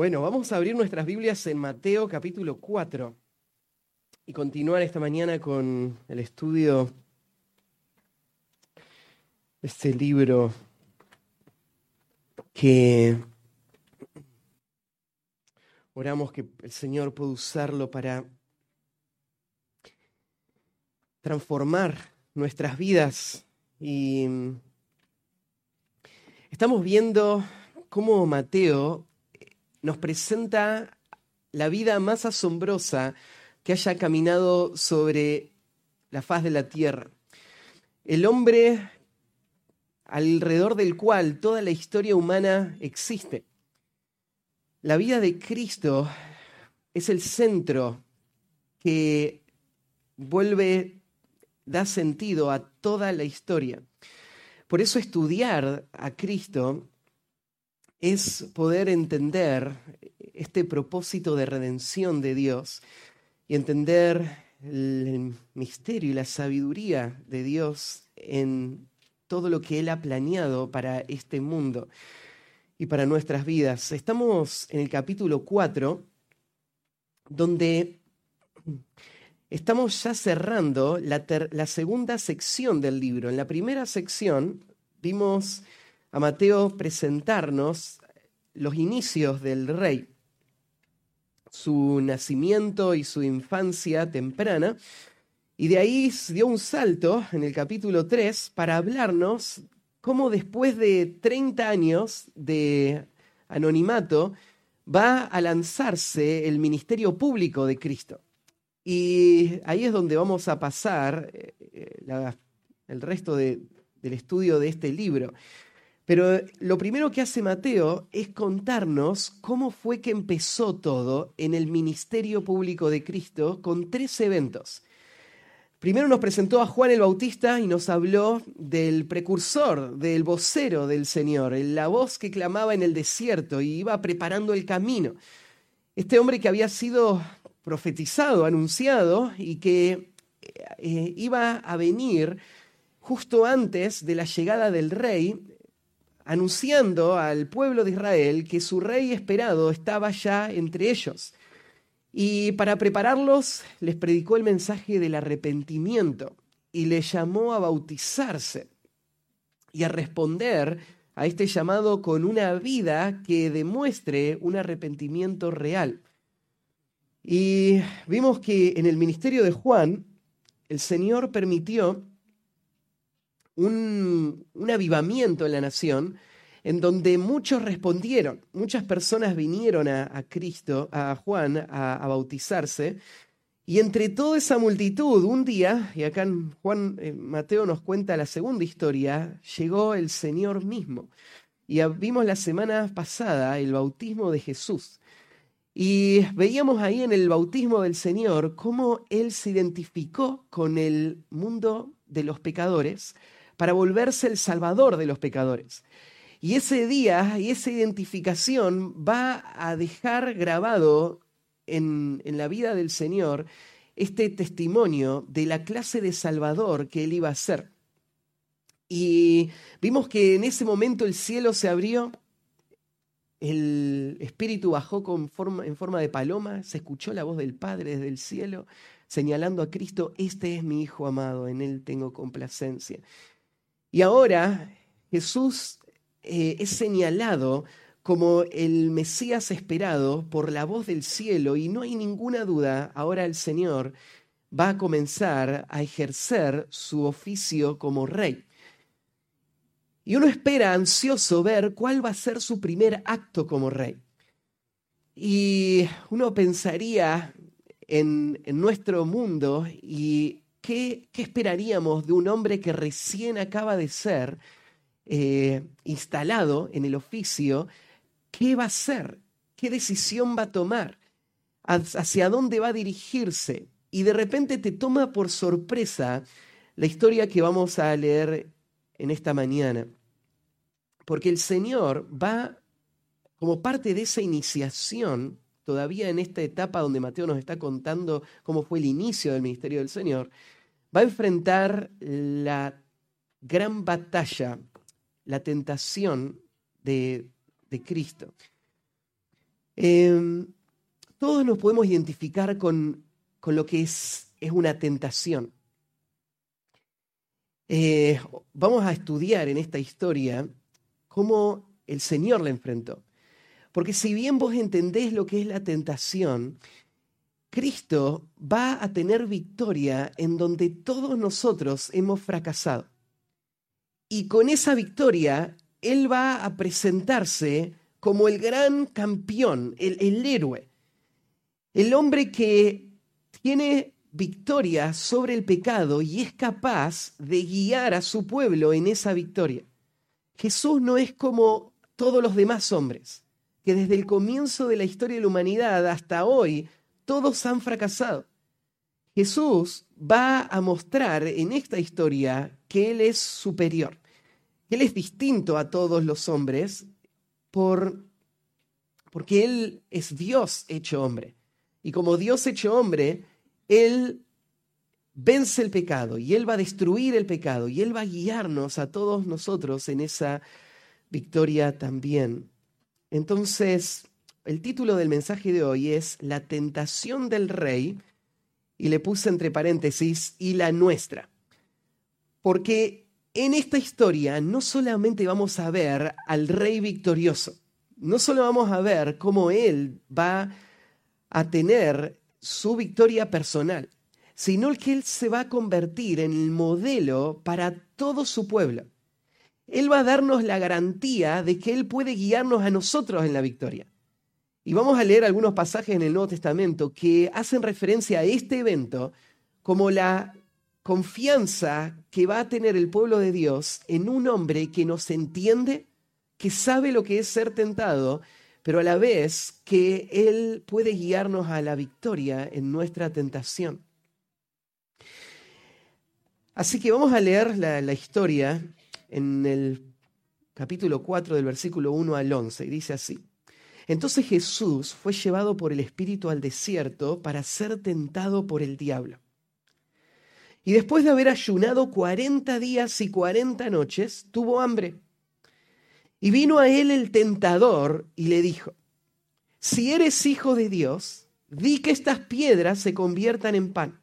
Bueno, vamos a abrir nuestras Biblias en Mateo capítulo 4 y continuar esta mañana con el estudio de este libro que oramos que el Señor pueda usarlo para transformar nuestras vidas. Y estamos viendo cómo Mateo nos presenta la vida más asombrosa que haya caminado sobre la faz de la tierra. El hombre alrededor del cual toda la historia humana existe. La vida de Cristo es el centro que vuelve, da sentido a toda la historia. Por eso estudiar a Cristo es poder entender este propósito de redención de Dios y entender el misterio y la sabiduría de Dios en todo lo que Él ha planeado para este mundo y para nuestras vidas. Estamos en el capítulo 4, donde estamos ya cerrando la, la, segunda sección del libro. En la primera sección vimos a Mateo presentarnos los inicios del rey, su nacimiento y su infancia temprana, y de ahí dio un salto en el capítulo 3 para hablarnos cómo después de 30 años de anonimato va a lanzarse el ministerio público de Cristo. Y ahí es donde vamos a pasar eh, eh, el resto del estudio de este libro. Pero lo primero que hace Mateo es contarnos cómo fue que empezó todo en el ministerio público de Cristo con tres eventos. Primero nos presentó a Juan el Bautista y nos habló del precursor, del vocero del Señor, la voz que clamaba en el desierto y iba preparando el camino. Este hombre que había sido profetizado, anunciado y que eh, iba a venir justo antes de la llegada del rey anunciando al pueblo de Israel que su rey esperado estaba ya entre ellos. Y para prepararlos les predicó el mensaje del arrepentimiento y les llamó a bautizarse y a responder a este llamado con una vida que demuestre un arrepentimiento real. Y vimos que en el ministerio de Juan, el Señor permitió un, avivamiento en la nación en donde muchos respondieron, muchas personas vinieron a, Cristo, a Juan, a, bautizarse, y entre toda esa multitud, un día, y acá Juan eh, Mateo nos cuenta la segunda historia, llegó el Señor mismo. Y vimos la semana pasada el bautismo de Jesús. Y veíamos ahí en el bautismo del Señor cómo Él se identificó con el mundo de los pecadores, para volverse el salvador de los pecadores. Y ese día y esa identificación va a dejar grabado en, en, la vida del Señor este testimonio de la clase de salvador que él iba a ser. Y vimos que en ese momento el cielo se abrió, el Espíritu bajó con forma, en forma de paloma, se escuchó la voz del Padre desde el cielo, señalando a Cristo, este es mi Hijo amado, en él tengo complacencia. Y ahora Jesús eh, es señalado como el Mesías esperado por la voz del cielo y no hay ninguna duda, ahora el Señor va a comenzar a ejercer su oficio como rey. Y uno espera ansioso ver cuál va a ser su primer acto como rey. Y uno pensaría en, en nuestro mundo y ¿qué, esperaríamos de un hombre que recién acaba de ser eh, instalado en el oficio? ¿Qué va a hacer? ¿Qué decisión va a tomar? ¿Hacia dónde va a dirigirse? Y de repente te toma por sorpresa la historia que vamos a leer en esta mañana. Porque el Señor va, como parte de esa iniciación, todavía en esta etapa donde Mateo nos está contando cómo fue el inicio del ministerio del Señor, va a enfrentar la gran batalla, la tentación de, Cristo. Em, todos nos podemos identificar con, con lo que es, es una tentación. Eh, vamos a estudiar en esta historia cómo el Señor la enfrentó. Porque si bien vos entendés lo que es la tentación, Cristo va a tener victoria en donde todos nosotros hemos fracasado. Y con esa victoria, Él va a presentarse como el gran campeón, el, el héroe, el hombre que tiene victoria sobre el pecado y es capaz de guiar a su pueblo en esa victoria. Jesús no es como todos los demás hombres, que desde el comienzo de la historia de la humanidad hasta hoy todos han fracasado. Jesús va a mostrar en esta historia que Él es superior, que Él es distinto a todos los hombres por, porque Él es Dios hecho hombre. Y como Dios hecho hombre, Él vence el pecado y Él va a destruir el pecado y Él va a guiarnos a todos nosotros en esa victoria también. Entonces, el título del mensaje de hoy es La tentación del rey y le puse entre paréntesis y la nuestra. Porque en esta historia no solamente vamos a ver al rey victorioso, no solo vamos a ver cómo él va a tener su victoria personal, sino que él se va a convertir en el modelo para todo su pueblo. Él va a darnos la garantía de que él puede guiarnos a nosotros en la victoria. Y vamos a leer algunos pasajes en el Nuevo Testamento que hacen referencia a este evento como la confianza que va a tener el pueblo de Dios en un hombre que nos entiende, que sabe lo que es ser tentado, pero a la vez que Él puede guiarnos a la victoria en nuestra tentación. Así que vamos a leer la, la historia en el capítulo 4 del versículo 1 al 11, y dice así. Entonces Jesús fue llevado por el Espíritu al desierto para ser tentado por el diablo. Y después de haber ayunado cuarenta días y cuarenta noches, tuvo hambre. Y vino a él el tentador y le dijo, si eres hijo de Dios, di que estas piedras se conviertan en pan.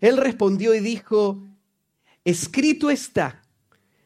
Él respondió y dijo, escrito está,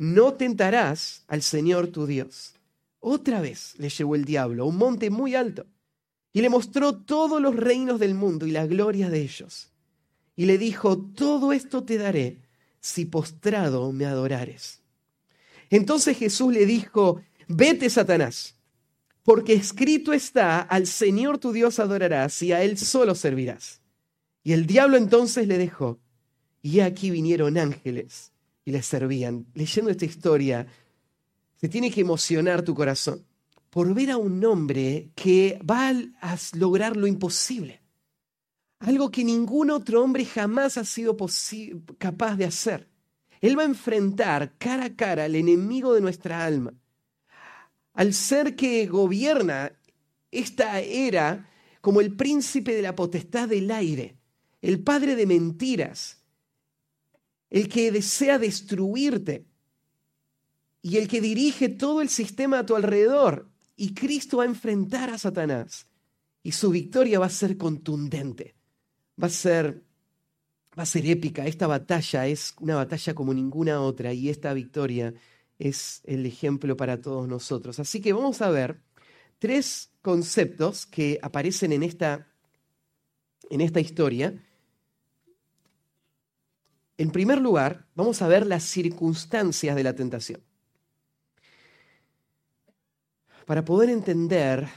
no tentarás al Señor tu Dios. Otra vez le llevó el diablo a un monte muy alto y le mostró todos los reinos del mundo y la gloria de ellos. Y le dijo, todo esto te daré si postrado me adorares. Entonces Jesús le dijo, vete Satanás, porque escrito está, al Señor tu Dios adorarás y a Él solo servirás. Y el diablo entonces le dejó, y aquí vinieron ángeles y les servían. Leyendo esta historia, se tiene que emocionar tu corazón por ver a un hombre que va a lograr lo imposible. Algo que ningún otro hombre jamás ha sido capaz de hacer. Él va a enfrentar cara a cara al enemigo de nuestra alma, al ser que gobierna esta era como el príncipe de la potestad del aire, el padre de mentiras, el que desea destruirte y el que dirige todo el sistema a tu alrededor. Y Cristo va a enfrentar a Satanás y su victoria va a ser contundente, va a ser, va a ser épica. Esta batalla es una batalla como ninguna otra y esta victoria es el ejemplo para todos nosotros. Así que vamos a ver tres conceptos que aparecen en esta, en esta historia en primer lugar, vamos a ver las circunstancias de la tentación. Para poder entender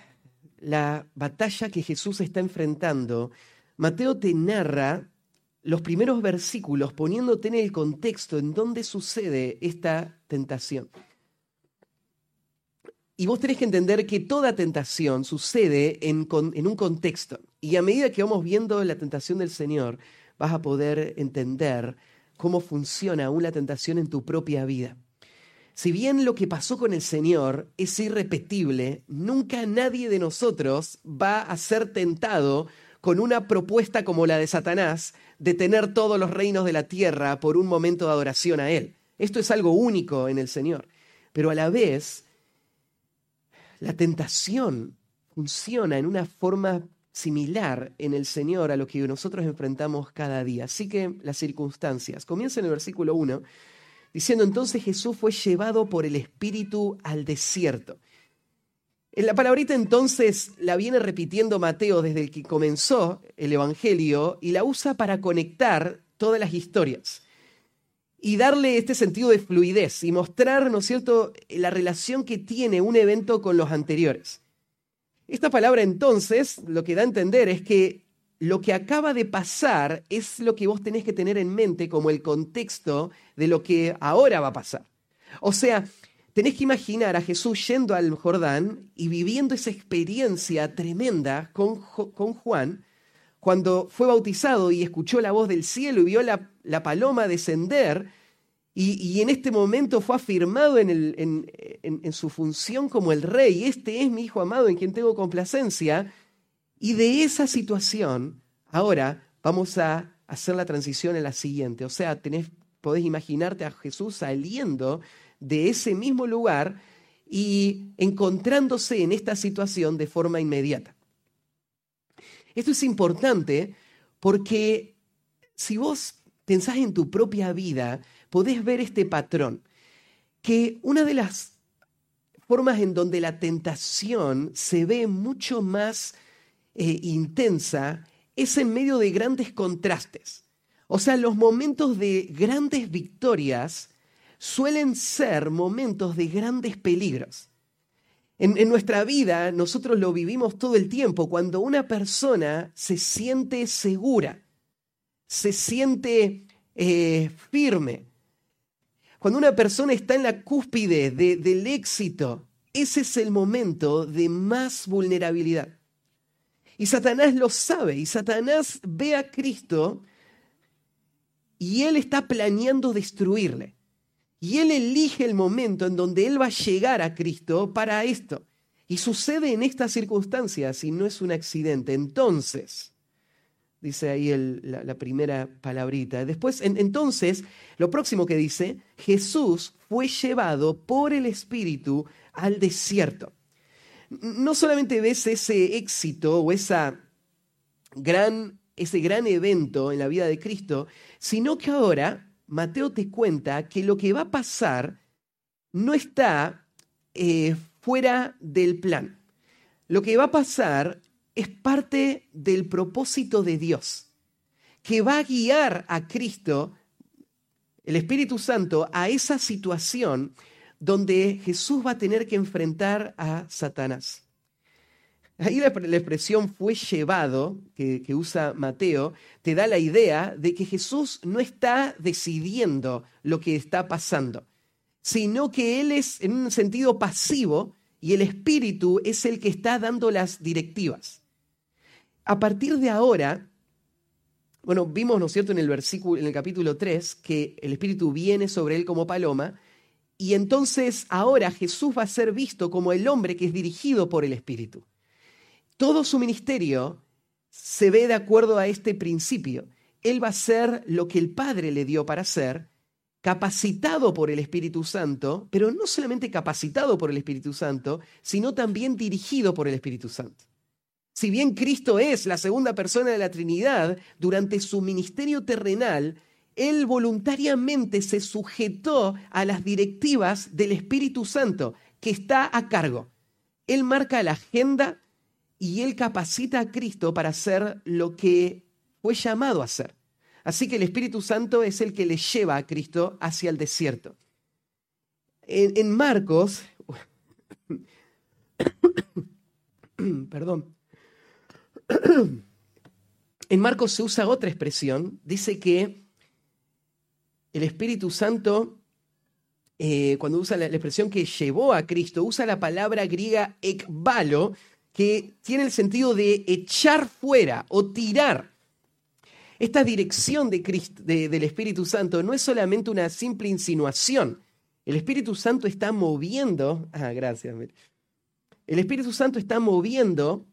la batalla que Jesús está enfrentando, Mateo te narra los primeros versículos poniéndote en el contexto en donde sucede esta tentación. Y vos tenés que entender que toda tentación sucede en, en, un contexto. Y a medida que vamos viendo la tentación del Señor, vas a poder entender cómo funciona aún la tentación en tu propia vida. Si bien lo que pasó con el Señor es irrepetible, nunca nadie de nosotros va a ser tentado con una propuesta como la de Satanás de tener todos los reinos de la tierra por un momento de adoración a Él. Esto es algo único en el Señor. Pero a la vez, la tentación funciona en una forma similar en el Señor a lo que nosotros enfrentamos cada día. Así que las circunstancias. Comienza en el versículo 1 diciendo entonces Jesús fue llevado por el Espíritu al desierto. En la palabrita entonces la viene repitiendo Mateo desde el que comenzó el Evangelio y la usa para conectar todas las historias y darle este sentido de fluidez y mostrar, ¿no es cierto?, la relación que tiene un evento con los anteriores. Esta palabra entonces lo que da a entender es que lo que acaba de pasar es lo que vos tenés que tener en mente como el contexto de lo que ahora va a pasar. O sea, tenés que imaginar a Jesús yendo al Jordán y viviendo esa experiencia tremenda con, con Juan cuando fue bautizado y escuchó la voz del cielo y vio la, la paloma descender y, en este momento fue afirmado en, su función como el rey. Este es mi hijo amado en quien tengo complacencia y de esa situación, ahora vamos a hacer la transición en la siguiente. O sea, tenés, podés imaginarte a Jesús saliendo de ese mismo lugar y encontrándose en esta situación de forma inmediata. Esto es importante porque si vos pensás en tu propia vida, podés ver este patrón, que una de las formas en donde la tentación se ve mucho más eh, intensa es en medio de grandes contrastes. O sea, los momentos de grandes victorias suelen ser momentos de grandes peligros. En, nuestra vida nosotros lo vivimos todo el tiempo cuando una persona se siente segura, se siente eh, firme. Cuando una persona está en la cúspide del éxito, ese es el momento de más vulnerabilidad. Y Satanás lo sabe, y Satanás ve a Cristo y él está planeando destruirle. Y él elige el momento en donde él va a llegar a Cristo para esto. Y sucede en estas circunstancias y no es un accidente. Entonces, dice ahí la, primera palabrita. Después, entonces, lo próximo que dice, Jesús fue llevado por el Espíritu al desierto no solamente ves ese éxito o esa gran, ese gran evento en la vida de Cristo, sino que ahora Mateo te cuenta que lo que va a pasar no está eh, fuera del plan. Lo que va a pasar es parte del propósito de Dios, que va a guiar a Cristo, el Espíritu Santo, a esa situación donde Jesús va a tener que enfrentar a Satanás. Ahí la, expresión fue llevado, que, usa Mateo, te da la idea de que Jesús no está decidiendo lo que está pasando, sino que Él es en un sentido pasivo y el Espíritu es el que está dando las directivas. A partir de ahora, bueno, vimos, ¿no es cierto?, en el versículo, en el capítulo 3, que el Espíritu viene sobre él como paloma, y entonces ahora Jesús va a ser visto como el hombre que es dirigido por el Espíritu. Todo su ministerio se ve de acuerdo a este principio. Él va a ser lo que el Padre le dio para ser, capacitado por el Espíritu Santo, pero no solamente capacitado por el Espíritu Santo, sino también dirigido por el Espíritu Santo. Si bien Cristo es la segunda persona de la Trinidad, durante su ministerio terrenal, él voluntariamente se sujetó a las directivas del Espíritu Santo, que está a cargo. Él marca la agenda y él capacita a Cristo para hacer lo que fue llamado a hacer. Así que el Espíritu Santo es el que le lleva a Cristo hacia el desierto. En, en Marcos, perdón, en Marcos se usa otra expresión, dice que el Espíritu Santo eh, cuando usa la, expresión que llevó a Cristo, usa la palabra griega ekbalo, que tiene el sentido de echar fuera o tirar. Esta dirección del Espíritu Santo no es solamente una simple insinuación. El Espíritu Santo está moviendo, ah, gracias. El Espíritu Santo está moviendo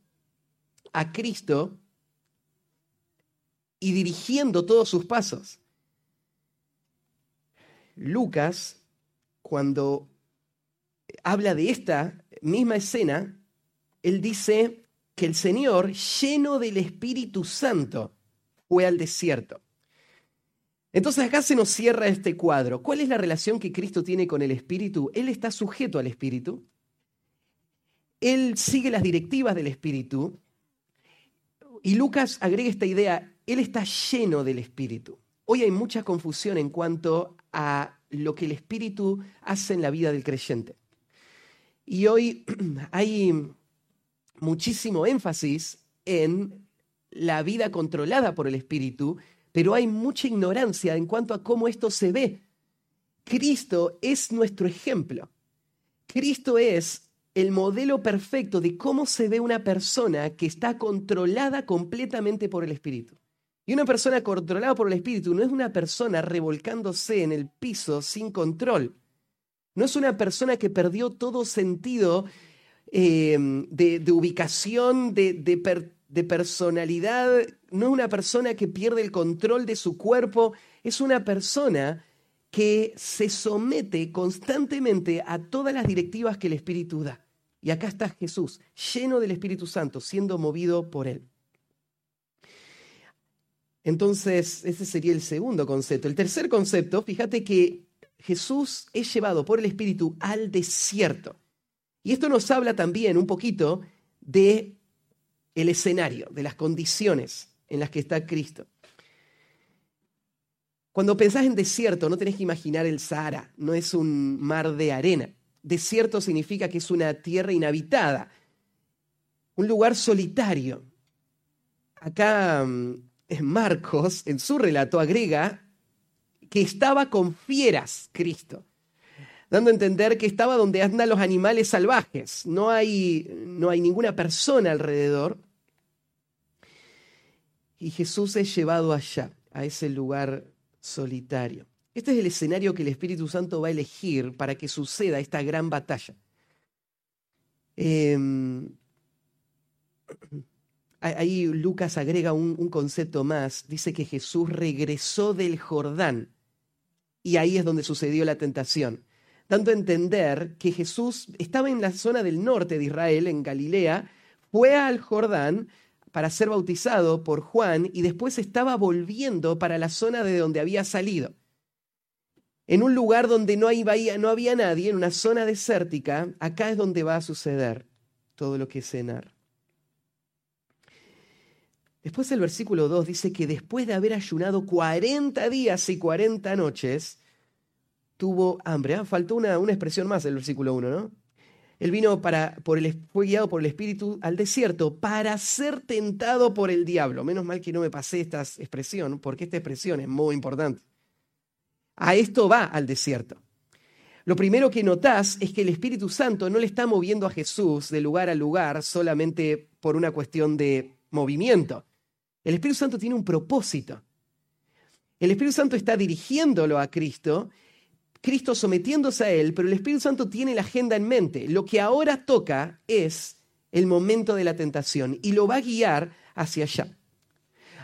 a Cristo y dirigiendo todos sus pasos. Lucas, cuando habla de esta misma escena, él dice que el Señor, lleno del Espíritu Santo, fue al desierto. Entonces acá se nos cierra este cuadro. ¿Cuál es la relación que Cristo tiene con el Espíritu? Él está sujeto al Espíritu. Él sigue las directivas del Espíritu. Y Lucas agrega esta idea, Él está lleno del Espíritu. Hoy hay mucha confusión en cuanto a lo que el Espíritu hace en la vida del creyente. Y hoy hay muchísimo énfasis en la vida controlada por el Espíritu, pero hay mucha ignorancia en cuanto a cómo esto se ve. Cristo es nuestro ejemplo. Cristo es el modelo perfecto de cómo se ve una persona que está controlada completamente por el Espíritu. Y una persona controlada por el Espíritu no es una persona revolcándose en el piso sin control. No es una persona que perdió todo sentido eh, de, ubicación, de, de personalidad. No es una persona que pierde el control de su cuerpo. Es una persona que se somete constantemente a todas las directivas que el Espíritu da. Y acá está Jesús, lleno del Espíritu Santo, siendo movido por él. Entonces, ese sería el segundo concepto. El tercer concepto, fíjate que Jesús es llevado por el Espíritu al desierto. Y esto nos habla también un poquito de el escenario, de las condiciones en las que está Cristo. Cuando pensás en desierto, no tenés que imaginar el Sahara, no es un mar de arena. Desierto significa que es una tierra inhabitada, un lugar solitario. Acá mm, Marcos, en su relato, agrega que estaba con fieras Cristo, dando a entender que estaba donde andan los animales salvajes. No hay, no hay ninguna persona alrededor. Y Jesús es llevado allá, a ese lugar solitario. Este es el escenario que el Espíritu Santo va a elegir para que suceda esta gran batalla. Em, ahí Lucas agrega un, un, concepto más. Dice que Jesús regresó del Jordán y ahí es donde sucedió la tentación. Dando a entender que Jesús estaba en la zona del norte de Israel, en Galilea, fue al Jordán, para ser bautizado por Juan y después estaba volviendo para la zona de donde había salido. En un lugar donde no, no había nadie, en una zona desértica, acá es donde va a suceder todo lo que es cenar. Después el versículo 2 dice que después de haber ayunado 40 días y 40 noches, tuvo hambre. Ah, faltó una, una expresión más el versículo 1, ¿no? Él vino para, por el, fue guiado por el Espíritu al desierto para ser tentado por el diablo. Menos mal que no me pasé esta expresión, porque esta expresión es muy importante. A esto va al desierto. Lo primero que notás es que el Espíritu Santo no le está moviendo a Jesús de lugar a lugar solamente por una cuestión de movimiento. El Espíritu Santo tiene un propósito. El Espíritu Santo está dirigiéndolo a Cristo Cristo sometiéndose a Él, pero el Espíritu Santo tiene la agenda en mente. Lo que ahora toca es el momento de la tentación y lo va a guiar hacia allá.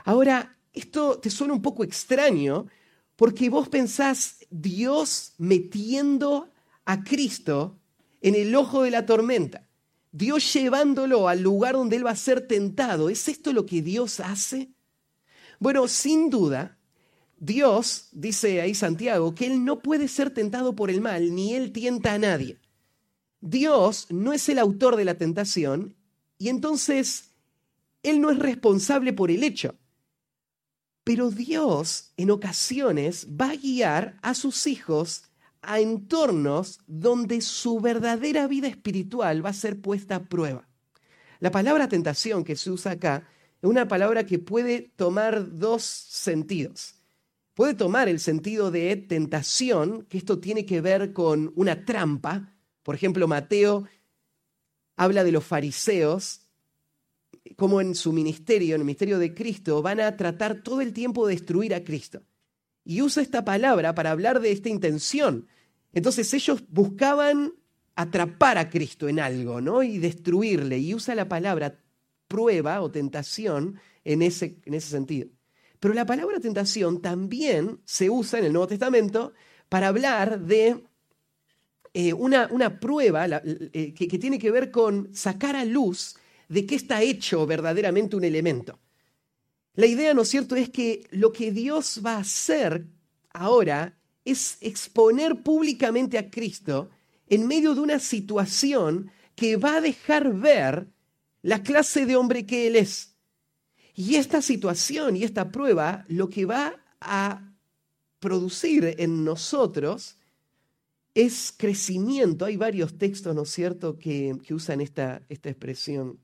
Ahora, esto te suena un poco extraño porque vos pensás Dios metiendo a Cristo en el ojo de la tormenta, Dios llevándolo al lugar donde Él va a ser tentado. ¿Es esto lo que Dios hace? Bueno, sin duda, Dios, dice ahí Santiago, que Él no puede ser tentado por el mal, ni Él tienta a nadie. Dios no es el autor de la tentación y entonces Él no es responsable por el hecho. Pero Dios en ocasiones va a guiar a sus hijos a entornos donde su verdadera vida espiritual va a ser puesta a prueba. La palabra tentación que se usa acá es una palabra que puede tomar dos sentidos. Puede tomar el sentido de tentación, que esto tiene que ver con una trampa. Por ejemplo, Mateo habla de los fariseos, como en su ministerio, en el ministerio de Cristo, van a tratar todo el tiempo de destruir a Cristo. Y usa esta palabra para hablar de esta intención. Entonces ellos buscaban atrapar a Cristo en algo, ¿no? Y destruirle. Y usa la palabra prueba o tentación en ese, en ese sentido. Pero la palabra tentación también se usa en el Nuevo Testamento para hablar de eh, una, una, prueba eh, que, que tiene que ver con sacar a luz de qué está hecho verdaderamente un elemento. La idea, ¿no es cierto?, es que lo que Dios va a hacer ahora es exponer públicamente a Cristo en medio de una situación que va a dejar ver la clase de hombre que Él es. Y esta situación y esta prueba lo que va a producir en nosotros es crecimiento. Hay varios textos, ¿no es cierto?, que, usan esta, esta expresión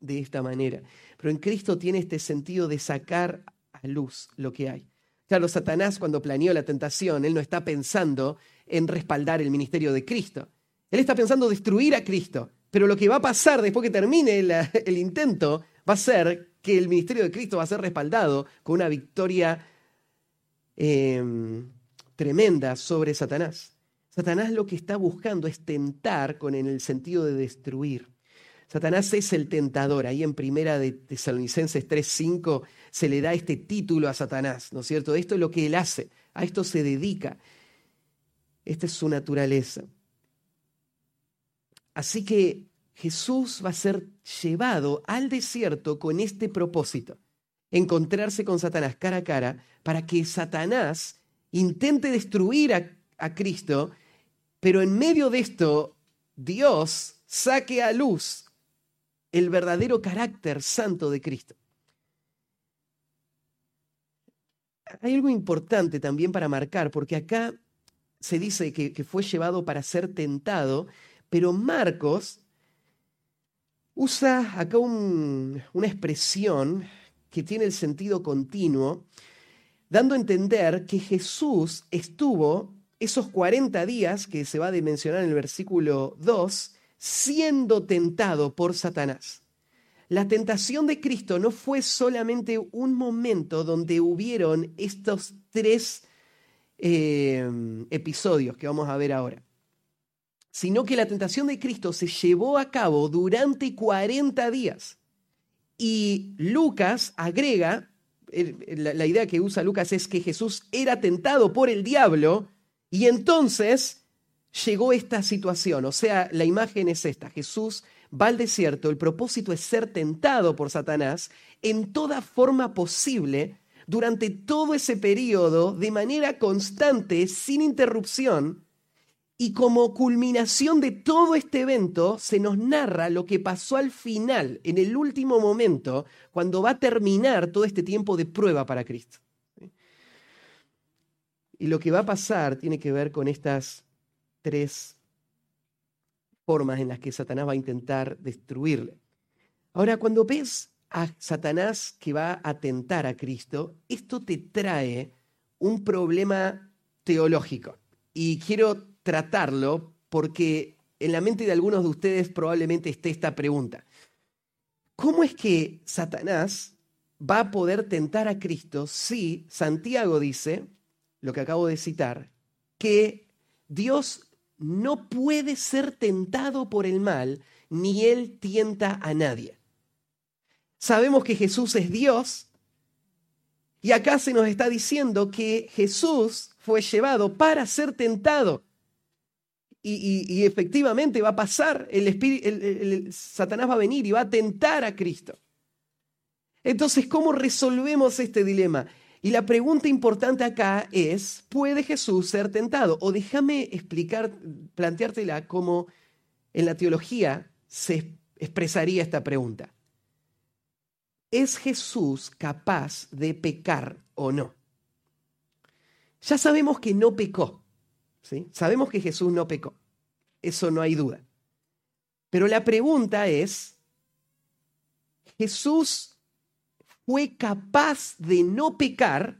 de esta manera. Pero en Cristo tiene este sentido de sacar a luz lo que hay. Claro, Satanás cuando planeó la tentación, él no está pensando en respaldar el ministerio de Cristo. Él está pensando destruir a Cristo. Pero lo que va a pasar después que termine el intento va a ser que el ministerio de Cristo va a ser respaldado con una victoria em, tremenda sobre Satanás. Satanás lo que está buscando es tentar con el sentido de destruir. Satanás es el tentador. Ahí en primera de Tesalonicenses 3:5 se le da este título a Satanás, ¿no es cierto? Esto es lo que él hace, a esto se dedica. Esta es su naturaleza. Así que Jesús va a ser llevado al desierto con este propósito, encontrarse con Satanás cara a cara, para que Satanás intente destruir a, Cristo, pero en medio de esto Dios saque a luz el verdadero carácter santo de Cristo. Hay algo importante también para marcar, porque acá se dice que, que fue llevado para ser tentado, pero Marcos usa acá una expresión que tiene el sentido continuo, dando a entender que Jesús estuvo esos 40 días que se va a mencionar en el versículo 2, siendo tentado por Satanás. La tentación de Cristo no fue solamente un momento donde hubieron estos tres eh, episodios que vamos a ver ahora sino que la tentación de Cristo se llevó a cabo durante 40 días. Y Lucas agrega, la idea que usa Lucas es que Jesús era tentado por el diablo y entonces llegó esta situación. O sea, la imagen es esta. Jesús va al desierto, el propósito es ser tentado por Satanás en toda forma posible durante todo ese periodo, de manera constante, sin interrupción, y como culminación de todo este evento, se nos narra lo que pasó al final, en el último momento, cuando va a terminar todo este tiempo de prueba para Cristo. Y lo que va a pasar tiene que ver con estas tres formas en las que Satanás va a intentar destruirle. Ahora, cuando ves a Satanás que va a tentar a Cristo, esto te trae un problema teológico. Y quiero tratarlo porque en la mente de algunos de ustedes probablemente esté esta pregunta. ¿Cómo es que Satanás va a poder tentar a Cristo si Santiago dice, lo que acabo de citar, que Dios no puede ser tentado por el mal, ni él tienta a nadie? Sabemos que Jesús es Dios, y acá se nos está diciendo que Jesús fue llevado para ser tentado y, efectivamente va a pasar, el, espíritu, Satanás va a venir y va a tentar a Cristo. Entonces, ¿cómo resolvemos este dilema? Y la pregunta importante acá es, ¿puede Jesús ser tentado? O déjame explicar, planteártela cómo en la teología se expresaría esta pregunta. ¿Es Jesús capaz de pecar o no? Ya sabemos que no pecó. Sabemos que Jesús no pecó, eso no hay duda. Pero la pregunta es, ¿Jesús fue capaz de no pecar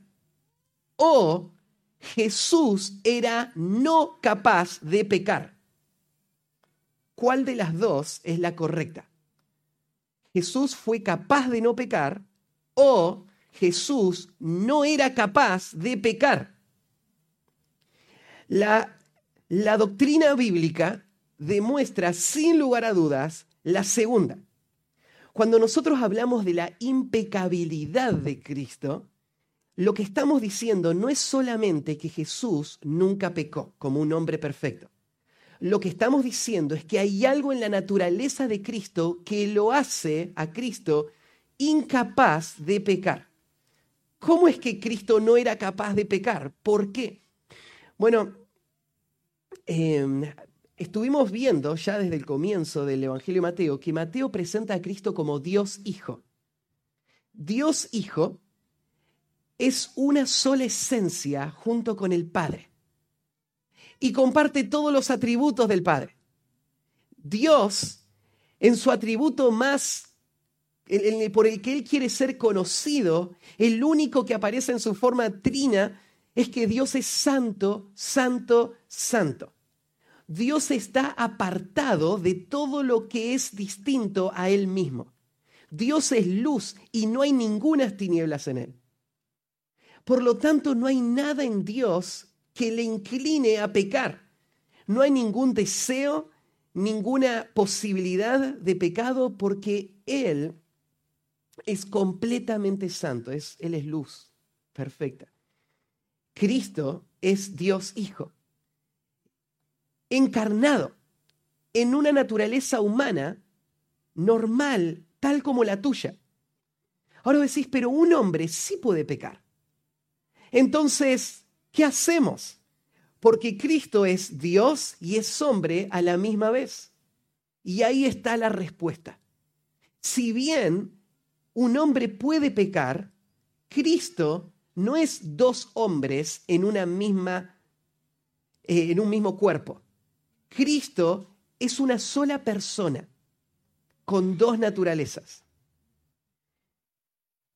o Jesús era no capaz de pecar. ¿Cuál de las dos es la correcta? Jesús fue capaz de no pecar o Jesús no era capaz de pecar. La, doctrina bíblica demuestra sin lugar a dudas la segunda. Cuando nosotros hablamos de la impecabilidad de Cristo, lo que estamos diciendo no es solamente que Jesús nunca pecó como un hombre perfecto. Lo que estamos diciendo es que hay algo en la naturaleza de Cristo que lo hace a Cristo incapaz de pecar. ¿Cómo es que Cristo no era capaz de pecar? ¿Por qué? Bueno, em, estuvimos viendo ya desde el comienzo del Evangelio de Mateo que Mateo presenta a Cristo como Dios Hijo. Dios Hijo es una sola esencia junto con el Padre y comparte todos los atributos del Padre. Dios, en su atributo más, por el que Él quiere ser conocido, el único que aparece en su forma trina, es que Dios es santo, santo, santo. Dios está apartado de todo lo que es distinto a Él mismo. Dios es luz y no hay ninguna tinieblas en Él. Por lo tanto, no hay nada en Dios que le incline a pecar. No hay ningún deseo, ninguna posibilidad de pecado porque Él es completamente santo, es, Él es luz perfecta. Cristo es Dios Hijo encarnado en una naturaleza humana normal, tal como la tuya. Ahora decís, pero un hombre sí puede pecar. Entonces, ¿qué hacemos? Porque Cristo es Dios y es hombre a la misma vez. Y ahí está la respuesta. Si bien un hombre puede pecar, Cristo no es dos hombres en una misma eh, en un mismo cuerpo. Cristo es una sola persona con dos naturalezas.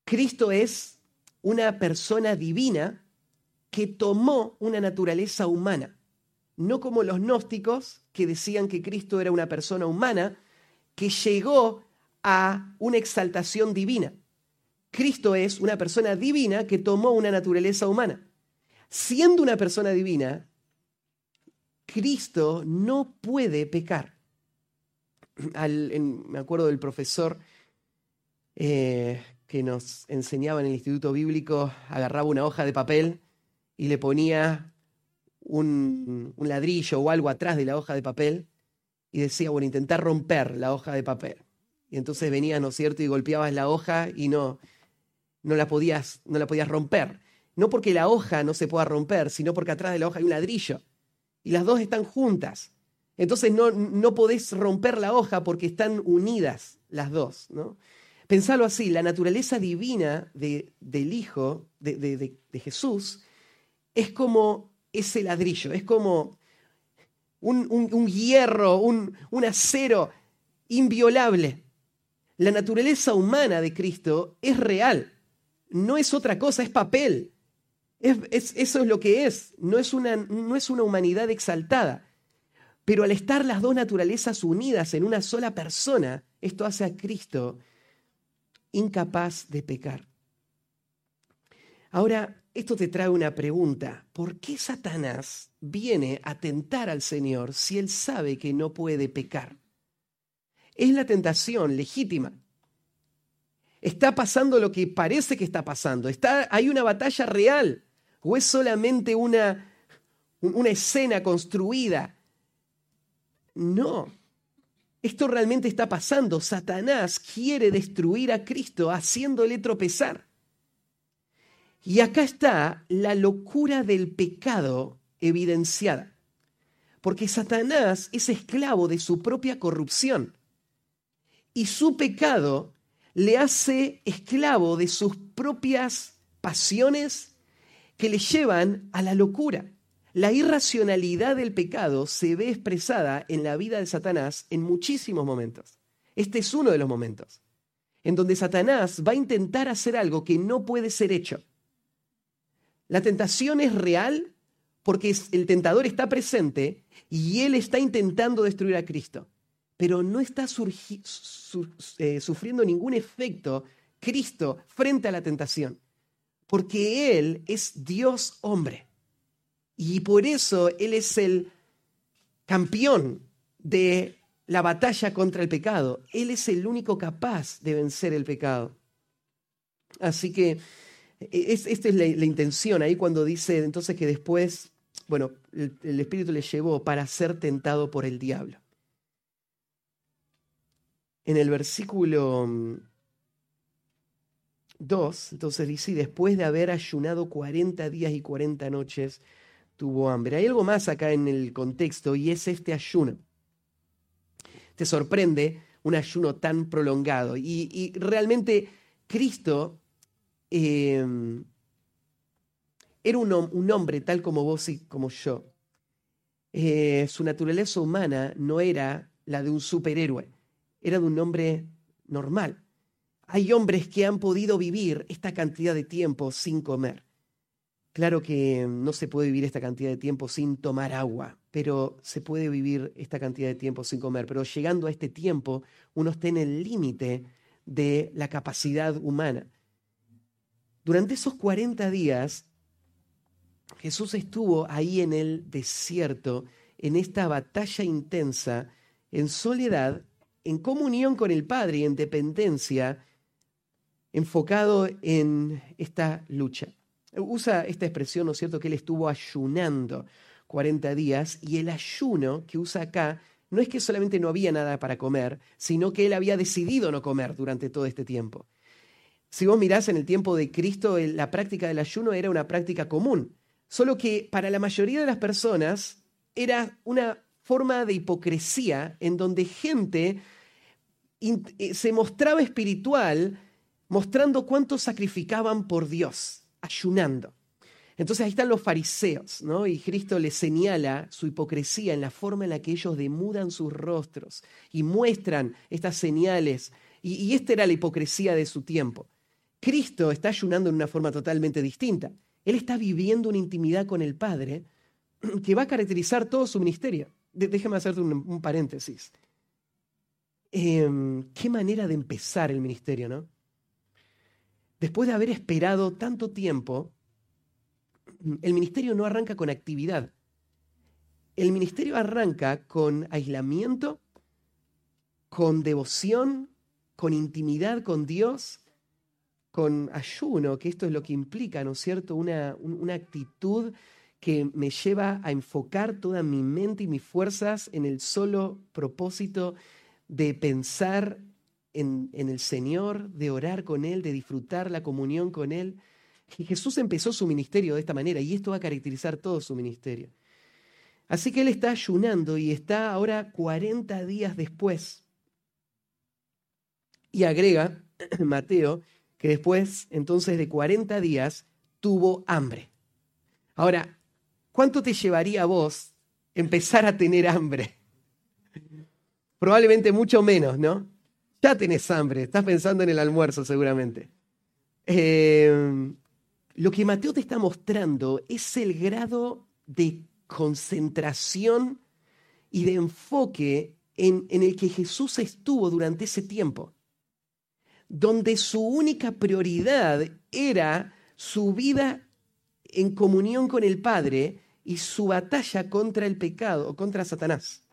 Cristo es una persona divina que tomó una naturaleza humana, no como los gnósticos que decían que Cristo era una persona humana que llegó a una exaltación divina. Cristo es una persona divina que tomó una naturaleza humana. Siendo una persona divina, Cristo no puede pecar. me acuerdo del profesor eh, que nos enseñaba en el Instituto Bíblico, agarraba una hoja de papel y le ponía un, un, ladrillo o algo atrás de la hoja de papel y decía, bueno, intentar romper la hoja de papel. Y entonces venías, ¿no es cierto?, y golpeabas la hoja y no, no, la podías, no la podías romper. No porque la hoja no se pueda romper, sino porque atrás de la hoja hay un ladrillo y las dos están juntas. Entonces no, no podés romper la hoja porque están unidas las dos. ¿no? Pensalo así, la naturaleza divina de, del Hijo, de, de, Jesús, es como ese ladrillo, es como un, un, hierro, un, un acero inviolable. La naturaleza humana de Cristo es real, no es otra cosa, es papel eso es lo que es, no es, una, no es una humanidad exaltada. Pero al estar las dos naturalezas unidas en una sola persona, esto hace a Cristo incapaz de pecar. Ahora, esto te trae una pregunta. ¿Por qué Satanás viene a tentar al Señor si él sabe que no puede pecar? Es la tentación legítima. Está pasando lo que parece que está pasando. Está, hay una batalla real. ¿O es solamente una, una escena construida? No. Esto realmente está pasando. Satanás quiere destruir a Cristo haciéndole tropezar. Y acá está la locura del pecado evidenciada. Porque Satanás es esclavo de su propia corrupción. Y su pecado le hace esclavo de sus propias pasiones que le llevan a la locura. La irracionalidad del pecado se ve expresada en la vida de Satanás en muchísimos momentos. Este es uno de los momentos en donde Satanás va a intentar hacer algo que no puede ser hecho. La tentación es real porque el tentador está presente y él está intentando destruir a Cristo, pero no está eh, sufriendo ningún efecto Cristo frente a la tentación, porque Él es Dios hombre. Y por eso Él es el campeón de la batalla contra el pecado. Él es el único capaz de vencer el pecado. Así que e, esta es la, intención ahí cuando dice entonces que después, bueno, el, Espíritu le llevó para ser tentado por el diablo. En el versículo 2, mm, entonces dice, después de haber ayunado 40 días y 40 noches, tuvo hambre. Hay algo más acá en el contexto y es este ayuno. Te sorprende un ayuno tan prolongado. Y, realmente Cristo em, era un, un, hombre tal como vos y como yo. Eh, su naturaleza humana no era la de un superhéroe, era de un hombre normal. Hay hombres que han podido vivir esta cantidad de tiempo sin comer. Claro que no se puede vivir esta cantidad de tiempo sin tomar agua, pero se puede vivir esta cantidad de tiempo sin comer. Pero llegando a este tiempo, uno está en el límite de la capacidad humana. Durante esos 40 días, Jesús estuvo ahí en el desierto, en esta batalla intensa, en soledad, en comunión con el Padre y en dependencia, enfocado en esta lucha. Usa esta expresión, ¿no es cierto?, que él estuvo ayunando 40 días y el ayuno que usa acá no es que solamente no había nada para comer, sino que él había decidido no comer durante todo este tiempo. Si vos mirás en el tiempo de Cristo, la práctica del ayuno era una práctica común, solo que para la mayoría de las personas era una forma de hipocresía en donde gente se mostraba espiritual mostrando cuánto sacrificaban por Dios ayunando. Entonces ahí están los fariseos, ¿no? Y Cristo les señala su hipocresía en la forma en la que ellos demudan sus rostros y muestran estas señales. Y, y esta era la hipocresía de su tiempo. Cristo está ayunando en una forma totalmente distinta. Él está viviendo una intimidad con el Padre que va a caracterizar todo su ministerio. déjame hacerte un, paréntesis. Em, qué manera de empezar el ministerio, ¿no? después de haber esperado tanto tiempo, el ministerio no arranca con actividad. El ministerio arranca con aislamiento, con devoción, con intimidad con Dios, con ayuno, que esto es lo que implica, ¿no es cierto? Una, una actitud que me lleva a enfocar toda mi mente y mis fuerzas en el solo propósito de pensar en, el Señor, de orar con Él, de disfrutar la comunión con Él. Y Jesús empezó su ministerio de esta manera y esto va a caracterizar todo su ministerio. Así que Él está ayunando y está ahora 40 días después. Y agrega Mateo que después, entonces, de 40 días, tuvo hambre. Ahora, ¿cuánto te llevaría a vos empezar a tener hambre? Probablemente mucho menos, ¿no? Ya tenés hambre, estás pensando en el almuerzo seguramente. Em, lo que Mateo te está mostrando es el grado de concentración y de enfoque en, en, el que Jesús estuvo durante ese tiempo, donde su única prioridad era su vida en comunión con el Padre y su batalla contra el pecado, contra Satanás.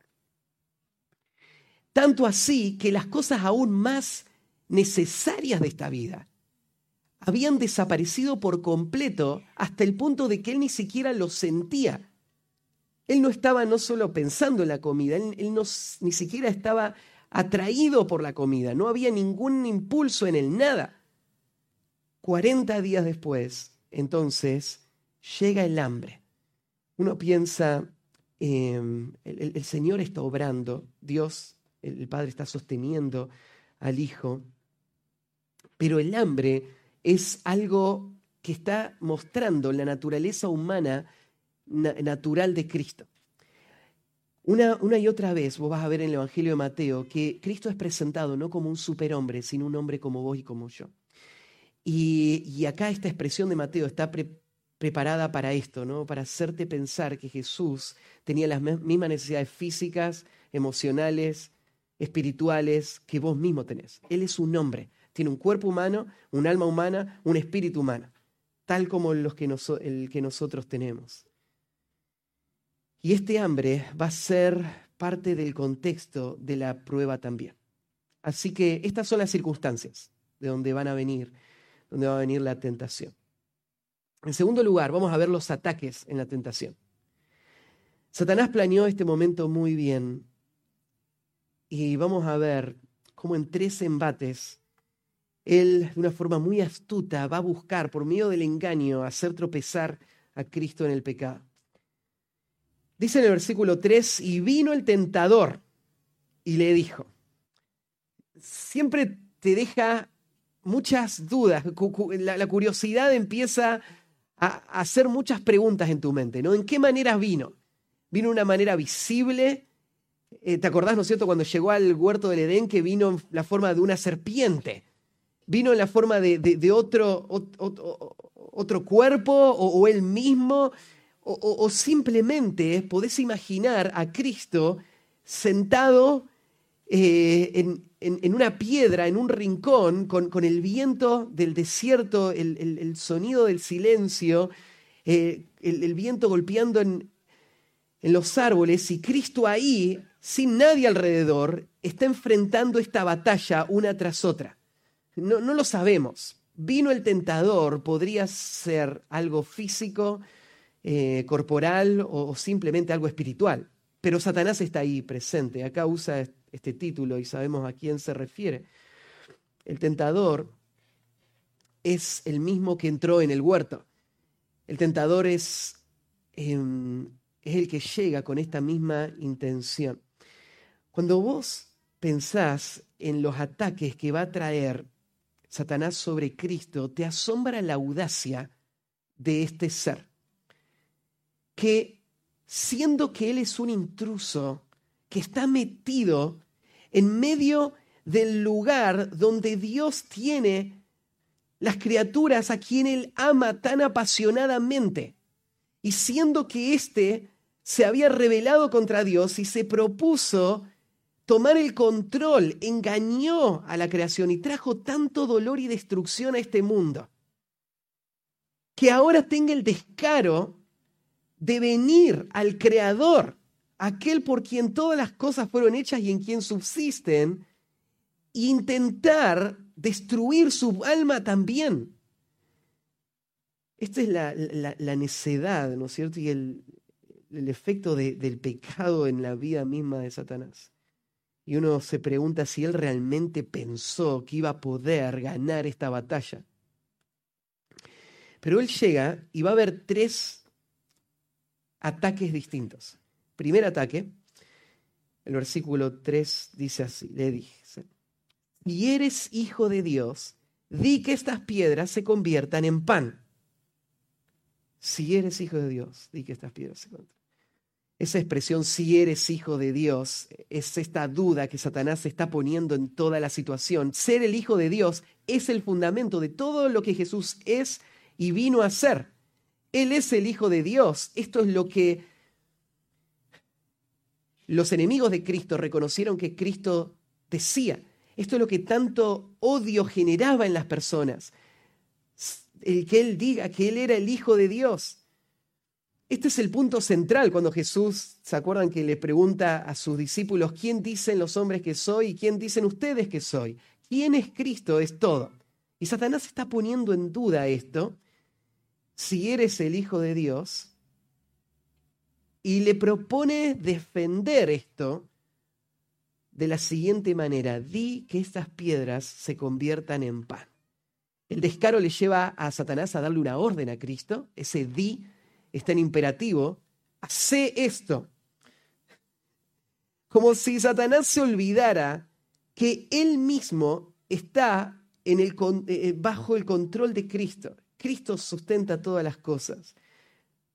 Tanto así que las cosas aún más necesarias de esta vida habían desaparecido por completo hasta el punto de que él ni siquiera lo sentía. Él no estaba no solo pensando en la comida, él, ni siquiera estaba atraído por la comida, no había ningún impulso en él, nada. 40 días después, entonces, llega el hambre. Uno piensa, em, el Señor está obrando, Dios el Padre está sosteniendo al Hijo, pero el hambre es algo que está mostrando la naturaleza humana natural de Cristo. Una, y otra vez vos vas a ver en el Evangelio de Mateo que Cristo es presentado no como un superhombre, sino un hombre como vos y como yo. Y, acá esta expresión de Mateo está preparada para esto, ¿no? Para hacerte pensar que Jesús tenía las mismas necesidades físicas, emocionales, espirituales que vos mismo tenés. Él es un hombre, tiene un cuerpo humano, un alma humana, un espíritu humano, tal como los que el que nosotros tenemos. Y este hambre va a ser parte del contexto de la prueba también. Así que estas son las circunstancias de donde van a venir, donde va a venir la tentación. En segundo lugar, vamos a ver los ataques en la tentación. Satanás planeó este momento muy bien y vamos a ver cómo en tres embates él, de una forma muy astuta, va a buscar por medio del engaño hacer tropezar a Cristo en el pecado. Dice en el versículo 3, y vino el tentador y le dijo, siempre te deja muchas dudas, la, curiosidad empieza a hacer muchas preguntas en tu mente, ¿no? ¿En qué manera vino? ¿Vino de una manera visible? Eh, ¿Te acordás, no es cierto, cuando llegó al huerto del Edén que vino en la forma de una serpiente? ¿Vino en la forma de, otro, otro, cuerpo o, él mismo? O, simplemente podés imaginar a Cristo sentado eh, en, una piedra, en un rincón, con, el viento del desierto, el, sonido del silencio, eh, el, viento golpeando en, los árboles y Cristo ahí, sin nadie alrededor, está enfrentando esta batalla una tras otra. No, lo sabemos. Vino el tentador, podría ser algo físico, eh, corporal o simplemente algo espiritual. Pero Satanás está ahí presente. Acá usa este título y sabemos a quién se refiere. El tentador es el mismo que entró en el huerto. El tentador es, em, es el que llega con esta misma intención. Cuando vos pensás en los ataques que va a traer Satanás sobre Cristo, te asombra la audacia de este ser, que siendo que Él es un intruso, que está metido en medio del lugar donde Dios tiene las criaturas a quien Él ama tan apasionadamente. Y siendo que éste se había rebelado contra Dios y se propuso tomar el control, engañó a la creación y trajo tanto dolor y destrucción a este mundo, que ahora tenga el descaro de venir al Creador aquel por quien todas las cosas fueron hechas y en quien subsisten, e intentar destruir su alma también. Esta es la, necedad, ¿no es cierto? Y el, efecto del pecado en la vida misma de Satanás. Y uno se pregunta si él realmente pensó que iba a poder ganar esta batalla. Pero él llega y va a haber tres ataques distintos. Primer ataque, el versículo 3 dice así, le dije, y eres hijo de Dios, di que estas piedras se conviertan en pan. Si eres hijo de Dios, di que estas piedras se conviertan. Esa expresión, si eres hijo de Dios, es esta duda que Satanás está poniendo en toda la situación. Ser el hijo de Dios es el fundamento de todo lo que Jesús es y vino a ser. Él es el hijo de Dios. Esto es lo que los enemigos de Cristo reconocieron que Cristo decía. Esto es lo que tanto odio generaba en las personas. El que Él diga que Él era el Hijo de Dios. Este es el punto central cuando Jesús, ¿se acuerdan que le pregunta a sus discípulos, ¿quién dicen los hombres que soy y quién dicen ustedes que soy? ¿Quién es Cristo? Es todo. Y Satanás está poniendo en duda esto. Si eres el Hijo de Dios, y le propone defender esto de la siguiente manera, di que estas piedras se conviertan en pan. El descaro le lleva a Satanás a darle una orden a Cristo, ese di está en imperativo, hace esto. Como si Satanás se olvidara que él mismo está eh, eh, bajo el control de Cristo. Cristo sustenta todas las cosas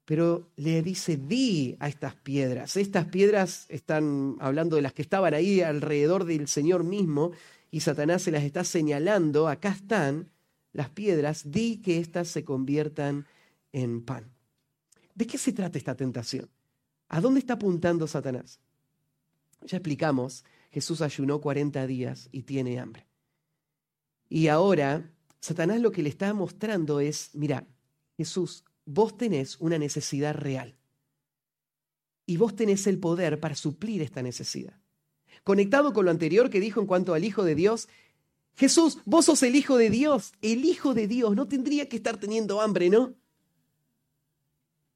pero le dice, di a estas piedras. Estas piedras están hablando de las que estaban ahí alrededor del Señor mismo, y Satanás se las está señalando, acá están las piedras, di que éstas se conviertan en pan. ¿De qué se trata esta tentación? ¿A dónde está apuntando Satanás? Ya explicamos, Jesús ayunó 40 días y tiene hambre. Y ahora, Satanás lo que le está mostrando es, mira, Jesús, vos tenés una necesidad real. Y vos tenés el poder para suplir esta necesidad. Conectado con lo anterior que dijo en cuanto al Hijo de Dios, Jesús, vos sos el Hijo de Dios. El Hijo de Dios no tendría que estar teniendo hambre, ¿no?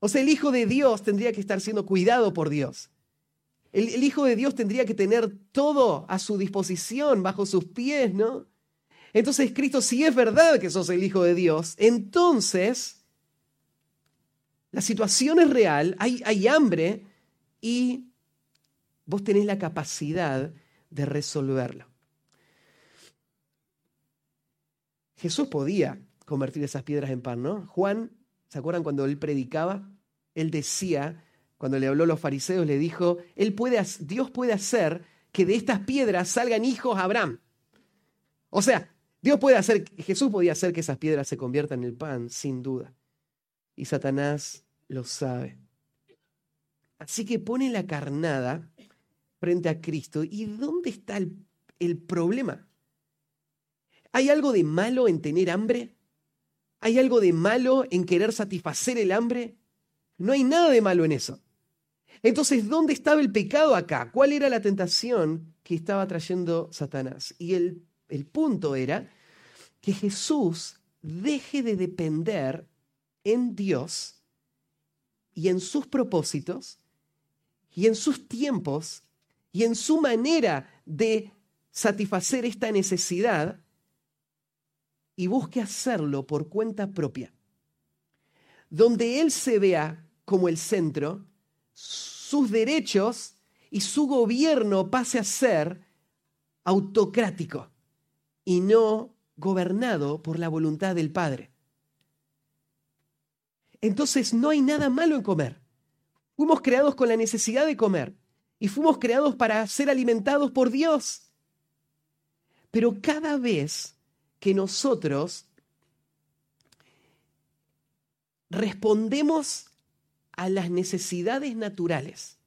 O sea, el Hijo de Dios tendría que estar siendo cuidado por Dios. El, Hijo de Dios tendría que tener todo a su disposición, bajo sus pies, ¿no? Entonces, Cristo, si es verdad que sos el Hijo de Dios, entonces la situación es real, hay, hay hambre y vos tenés la capacidad de resolverlo. Jesús podía convertir esas piedras en pan, ¿no? Juan, ¿se acuerdan cuando él predicaba? Él decía, cuando le habló a los fariseos, le dijo, él puede, Dios puede hacer que de estas piedras salgan hijos a Abraham. O sea, Dios puede hacer, Jesús podía hacer que esas piedras se conviertan en pan, sin duda. Y Satanás lo sabe. Así que pone la carnada frente a Cristo. ¿Y dónde está el, el problema? ¿Hay algo de malo en tener hambre? ¿Hay algo de malo en querer satisfacer el hambre? No hay nada de malo en eso. Entonces, ¿dónde estaba el pecado acá? ¿Cuál era la tentación que estaba trayendo Satanás? Y el, el punto era que Jesús deje de depender en Dios y en sus propósitos y en sus tiempos y en su manera de satisfacer esta necesidad y busque hacerlo por cuenta propia. Donde Él se vea como el centro, sus derechos y su gobierno pase a ser autocrático y no gobernado por la voluntad del Padre. Entonces no hay nada malo en comer. Fuimos creados con la necesidad de comer y fuimos creados para ser alimentados por Dios. Pero cada vez que nosotros respondemos a las necesidades naturales,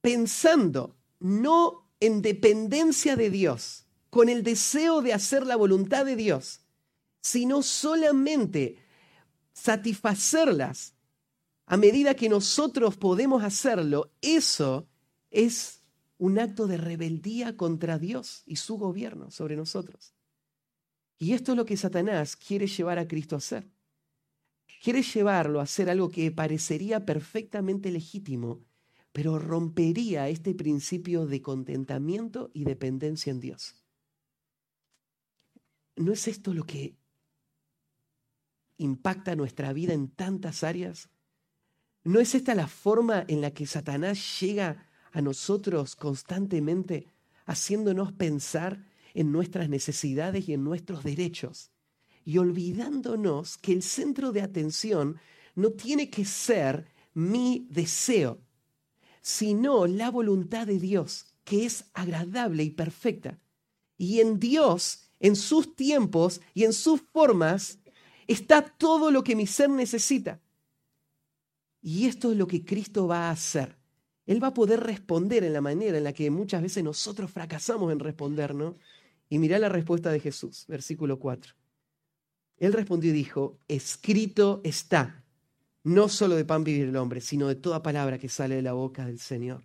pensando no en dependencia de Dios, con el deseo de hacer la voluntad de Dios, sino solamente satisfacerlas a medida que nosotros podemos hacerlo, eso es un acto de rebeldía contra Dios y su gobierno sobre nosotros. Y esto es lo que Satanás quiere llevar a Cristo a hacer. Quiere llevarlo a hacer algo que parecería perfectamente legítimo, pero rompería este principio de contentamiento y dependencia en Dios. ¿No es esto lo que impacta nuestra vida en tantas áreas? ¿No es esta la forma en la que Satanás llega a nosotros constantemente, haciéndonos pensar en nuestras necesidades y en nuestros derechos? Y olvidándonos que el centro de atención no tiene que ser mi deseo, sino la voluntad de Dios, que es agradable y perfecta. Y en Dios en sus tiempos y en sus formas, está todo lo que mi ser necesita. Y esto es lo que Cristo va a hacer. Él va a poder responder en la manera en la que muchas veces nosotros fracasamos en responder, ¿no? Y mirá la respuesta de Jesús, versículo 4. Él respondió y dijo, escrito está, no solo de pan vivir el hombre, sino de toda palabra que sale de la boca del Señor.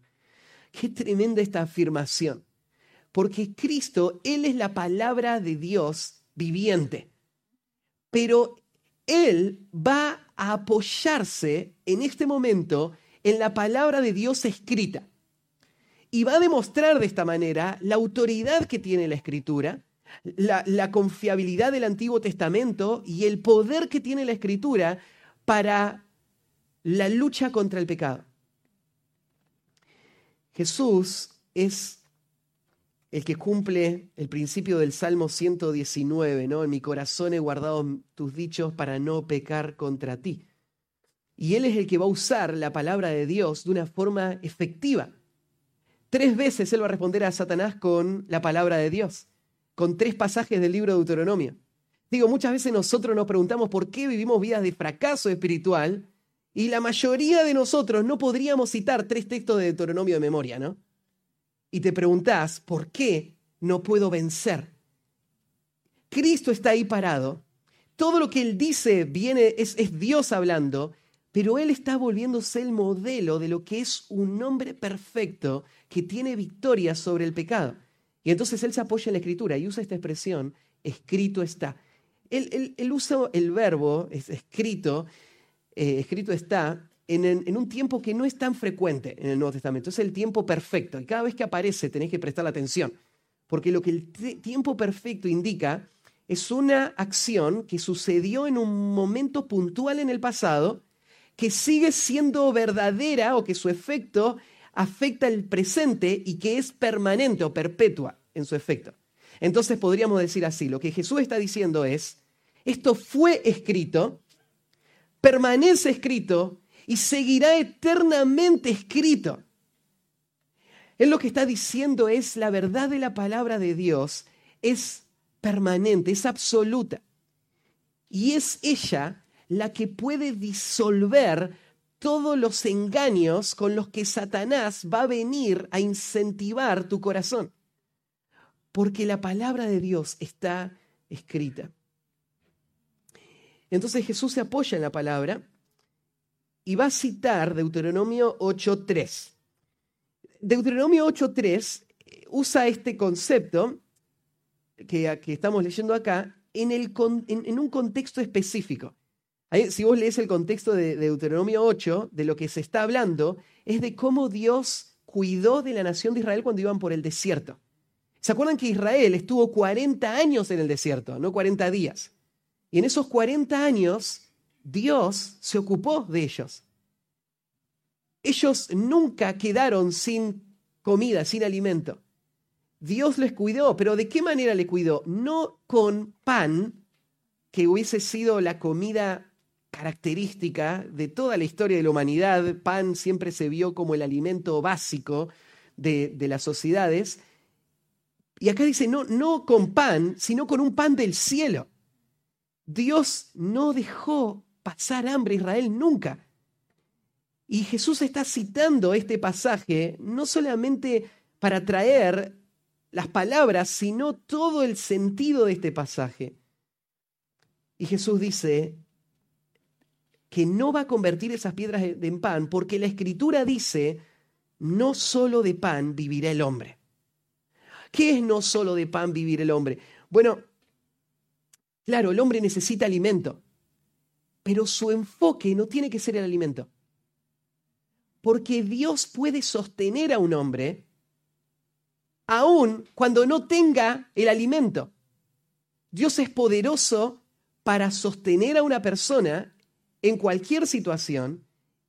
Qué tremenda esta afirmación porque Cristo, Él es la palabra de Dios viviente. Pero Él va a apoyarse en este momento en la palabra de Dios escrita. Y va a demostrar de esta manera la autoridad que tiene la escritura, la, confiabilidad del Antiguo Testamento y el poder que tiene la escritura para la lucha contra el pecado. Jesús es el que cumple el principio del Salmo 119, ¿no? En mi corazón he guardado tus dichos para no pecar contra ti. Y Él es el que va a usar la palabra de Dios de una forma efectiva. Tres veces Él va a responder a Satanás con la palabra de Dios, con tres pasajes del libro de Deuteronomio. Digo, muchas veces nosotros nos preguntamos por qué vivimos vidas de fracaso espiritual y la mayoría de nosotros no podríamos citar tres textos de Deuteronomio de memoria, ¿no? Y te preguntás, ¿por qué no puedo vencer? Cristo está ahí parado. Todo lo que Él dice viene, es, es Dios hablando, pero Él está volviéndose el modelo de lo que es un hombre perfecto que tiene victoria sobre el pecado. Y entonces Él se apoya en la escritura y usa esta expresión, escrito está. Él, usa el verbo, es escrito, eh, escrito está, en, un tiempo que no es tan frecuente en el Nuevo Testamento. Es el tiempo perfecto. Y cada vez que aparece tenés que prestar atención. Porque lo que el tiempo perfecto indica es una acción que sucedió en un momento puntual en el pasado, que sigue siendo verdadera o que su efecto afecta el presente y que es permanente o perpetua en su efecto. Entonces podríamos decir así, lo que Jesús está diciendo es, esto fue escrito, permanece escrito y seguirá eternamente escrito. Él lo que está diciendo es la verdad de la palabra de Dios es permanente, es absoluta. Y es ella la que puede disolver todos los engaños con los que Satanás va a venir a incentivar tu corazón. Porque la palabra de Dios está escrita. Entonces Jesús se apoya en la palabra y va a citar Deuteronomio 8.3. Deuteronomio 8.3 eh, usa este concepto que, que, estamos leyendo acá en, el, en, un contexto específico. Si vos lees el contexto de, de Deuteronomio 8, de lo que se está hablando, es de cómo Dios cuidó de la nación de Israel cuando iban por el desierto. ¿Se acuerdan que Israel estuvo 40 años en el desierto, no 40 días? Y en esos 40 años, Dios se ocupó de ellos. Ellos nunca quedaron sin comida, sin alimento. Dios les cuidó, pero ¿de qué manera le cuidó? No con pan, que hubiese sido la comida característica de toda la historia de la humanidad. Pan siempre se vio como el alimento básico de, las sociedades. Y acá dice, no, no con pan, sino con un pan del cielo. Dios no dejó pasar hambre a Israel nunca. Y Jesús está citando este pasaje no solamente para traer las palabras, sino todo el sentido de este pasaje. Y Jesús dice que no va a convertir esas piedras en pan porque la escritura dice, no solo de pan vivirá el hombre. ¿Qué es no solo de pan vivir el hombre? Bueno, Claro, el hombre necesita alimento, pero su enfoque no tiene que ser el alimento. Porque Dios puede sostener a un hombre aún cuando no tenga el alimento. Dios es poderoso para sostener a una persona en cualquier situación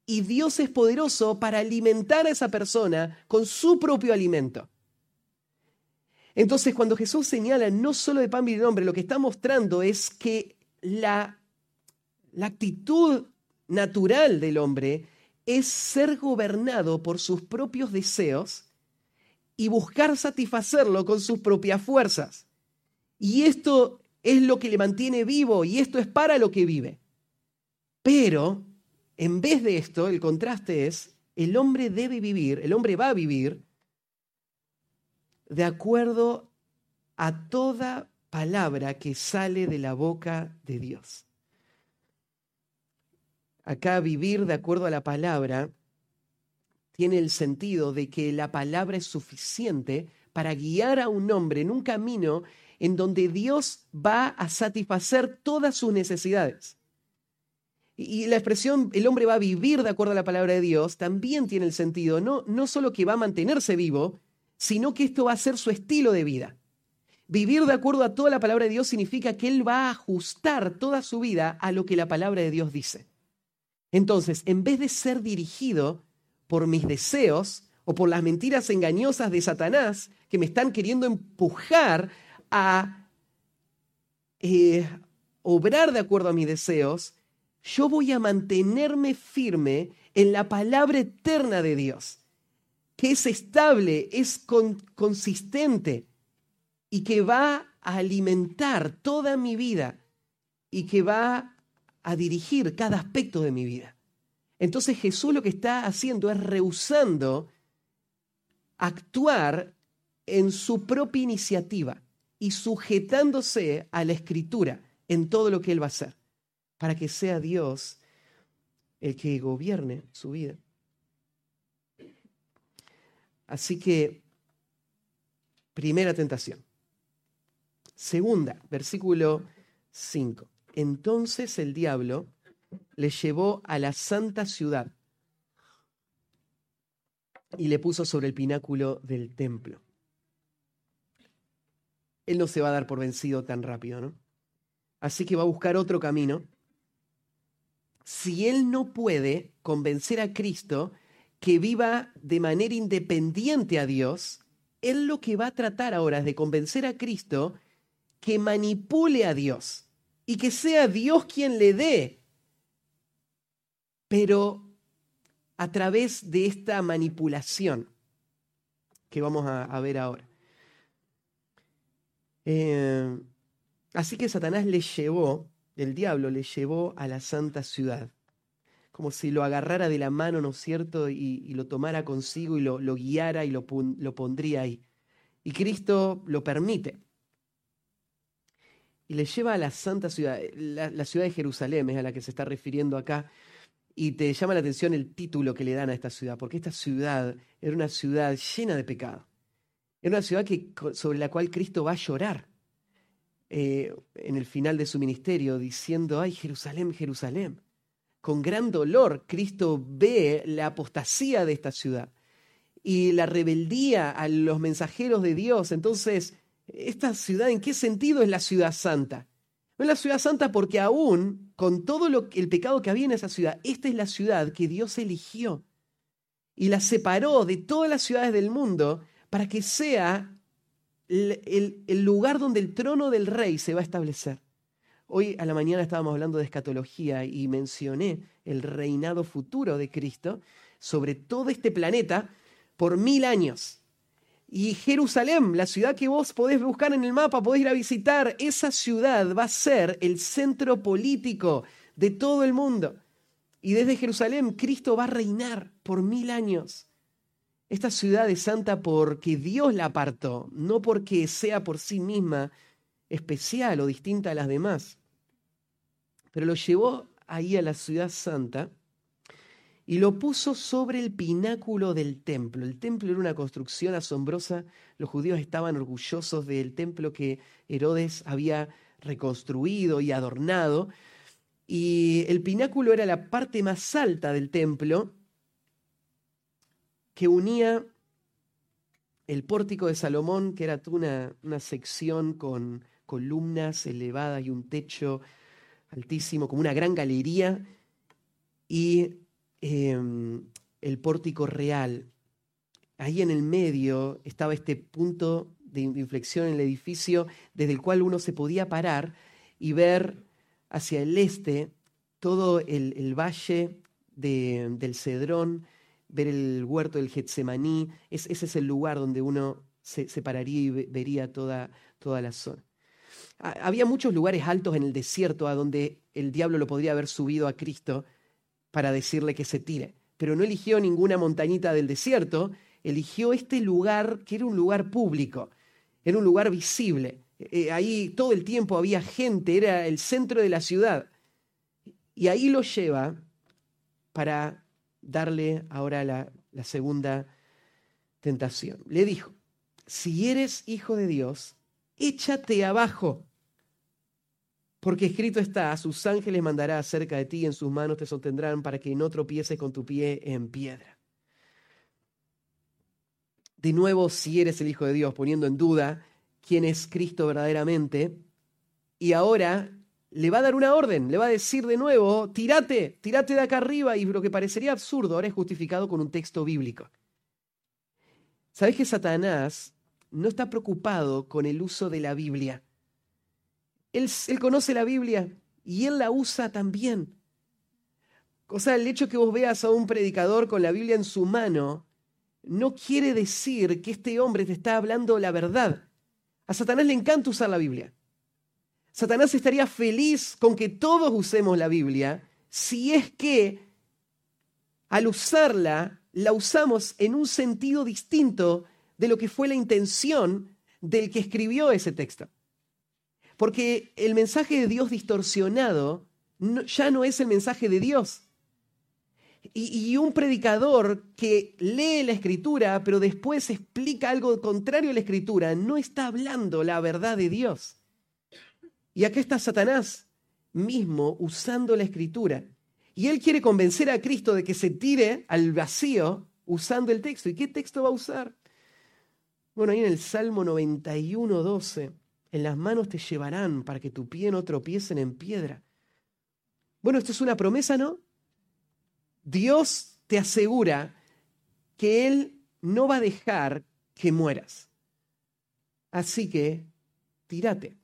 y Dios es poderoso para alimentar a esa persona con su propio alimento. Entonces, cuando Jesús señala no solo de pan de hombre, lo que está mostrando es que la, la actitud natural del hombre es ser gobernado por sus propios deseos y buscar satisfacerlo con sus propias fuerzas. Y esto es lo que le mantiene vivo y esto es para lo que vive. Pero, en vez de esto, el contraste es, el hombre debe vivir, el hombre va a vivir de acuerdo a toda palabra que sale de la boca de Dios. Acá vivir de acuerdo a la palabra tiene el sentido de que la palabra es suficiente para guiar a un hombre en un camino en donde Dios va a satisfacer todas sus necesidades. Y la expresión el hombre va a vivir de acuerdo a la palabra de Dios también tiene el sentido, no, no solo que va a mantenerse vivo, sino que esto va a ser su estilo de vida. Vivir de acuerdo a toda la palabra de Dios significa que Él va a ajustar toda su vida a lo que la palabra de Dios dice. Entonces, en vez de ser dirigido por mis deseos o por las mentiras engañosas de Satanás que me están queriendo empujar a eh, obrar de acuerdo a mis deseos, yo voy a mantenerme firme en la palabra eterna de Dios que es estable, es consistente y que va a alimentar toda mi vida y que va a dirigir cada aspecto de mi vida. Entonces Jesús lo que está haciendo es rehusando actuar en su propia iniciativa y sujetándose a la escritura en todo lo que él va a hacer, para que sea Dios el que gobierne su vida. Así que, primera tentación. Segunda, versículo 5. Entonces el diablo le llevó a la santa ciudad y le puso sobre el pináculo del templo. Él no se va a dar por vencido tan rápido, ¿no? Así que va a buscar otro camino. Si él no puede convencer a Cristo que viva de manera independiente a Dios, él lo que va a tratar ahora es de convencer a Cristo que manipule a Dios y que sea Dios quien le dé. Pero a través de esta manipulación que vamos a, ver ahora. Eh, así que Satanás le llevó, el diablo le llevó a la santa ciudad, como si lo agarrara de la mano, ¿no es cierto?, y, lo tomara consigo y lo, guiara y lo, pondría ahí. Y Cristo lo permite y le lleva a la santa ciudad, la, ciudad de Jerusalén es a la que se está refiriendo acá, y te llama la atención el título que le dan a esta ciudad, porque esta ciudad era una ciudad llena de pecado. Era una ciudad que, sobre la cual Cristo va a llorar eh, en el final de su ministerio, diciendo, ay, Jerusalén, Jerusalén. Con gran dolor, Cristo ve la apostasía de esta ciudad y la rebeldía a los mensajeros de Dios. Entonces, esta ciudad, ¿en qué sentido es la ciudad santa? No es la ciudad santa porque aún con todo lo, el pecado que había en esa ciudad, esta es la ciudad que Dios eligió y la separó de todas las ciudades del mundo para que sea el, lugar donde el trono del rey se va a establecer. Hoy a la mañana estábamos hablando de escatología y mencioné el reinado futuro de Cristo sobre todo este planeta por mil años. Y Jerusalén, la ciudad que vos podés buscar en el mapa, podés ir a visitar, esa ciudad va a ser el centro político de todo el mundo. Y desde Jerusalén Cristo va a reinar por mil años. Esta ciudad es santa porque Dios la apartó, no porque sea por sí misma especial o distinta a las demás. Pero lo llevó ahí a la ciudad santa y lo puso sobre el pináculo del templo. El templo era una construcción asombrosa. Los judíos estaban orgullosos del templo que Herodes había reconstruido y adornado. Y el pináculo era la parte más alta del templo que unía el pórtico de Salomón, que era una, una sección con columnas elevadas y un techo altísimo, como una gran galería, y Em, el pórtico real. Ahí en el medio estaba este punto de inflexión en el edificio desde el cual uno se podía parar y ver hacia el este todo el, valle del Cedrón, ver el huerto del Getsemaní. ese es el lugar donde uno se, pararía y vería toda, toda la zona. Había muchos lugares altos en el desierto a donde el diablo lo podría haber subido a Cristo para decirle que se tire. Pero no eligió ninguna montañita del desierto, eligió este lugar que era un lugar público, era un lugar visible. Eh, ahí todo el tiempo había gente, era el centro de la ciudad. Y ahí lo lleva para darle ahora la, segunda tentación. Le dijo, si eres hijo de Dios, échate abajo porque escrito está, a sus ángeles mandará acerca de ti, y en sus manos te sostendrán para que no tropieces con tu pie en piedra. De nuevo, si eres el Hijo de Dios, poniendo en duda quién es Cristo verdaderamente, y ahora le va a dar una orden, le va a decir de nuevo, tírate, tírate de acá arriba, y lo que parecería absurdo ahora es justificado con un texto bíblico. ¿Sabes que Satanás no está preocupado con el uso de la Biblia? Él, conoce la Biblia y él la usa también. O sea, el hecho que vos veas a un predicador con la Biblia en su mano no quiere decir que este hombre te está hablando la verdad. A Satanás le encanta usar la Biblia. Satanás estaría feliz con que todos usemos la Biblia si es que al usarla la usamos en un sentido distinto de lo que fue la intención del que escribió ese texto. Porque el mensaje de Dios distorsionado ya no es el mensaje de Dios. Y, un predicador que lee la escritura, pero después explica algo contrario a la escritura, no está hablando la verdad de Dios. Y acá está Satanás mismo usando la escritura. Y él quiere convencer a Cristo de que se tire al vacío usando el texto. ¿Y qué texto va a usar? Bueno, ahí en el Salmo 91, 12, en las manos te llevarán para que tu pie no tropiecen en piedra. Bueno, esto es una promesa, ¿no? Dios te asegura que Él no va a dejar que mueras. Así que, tírate.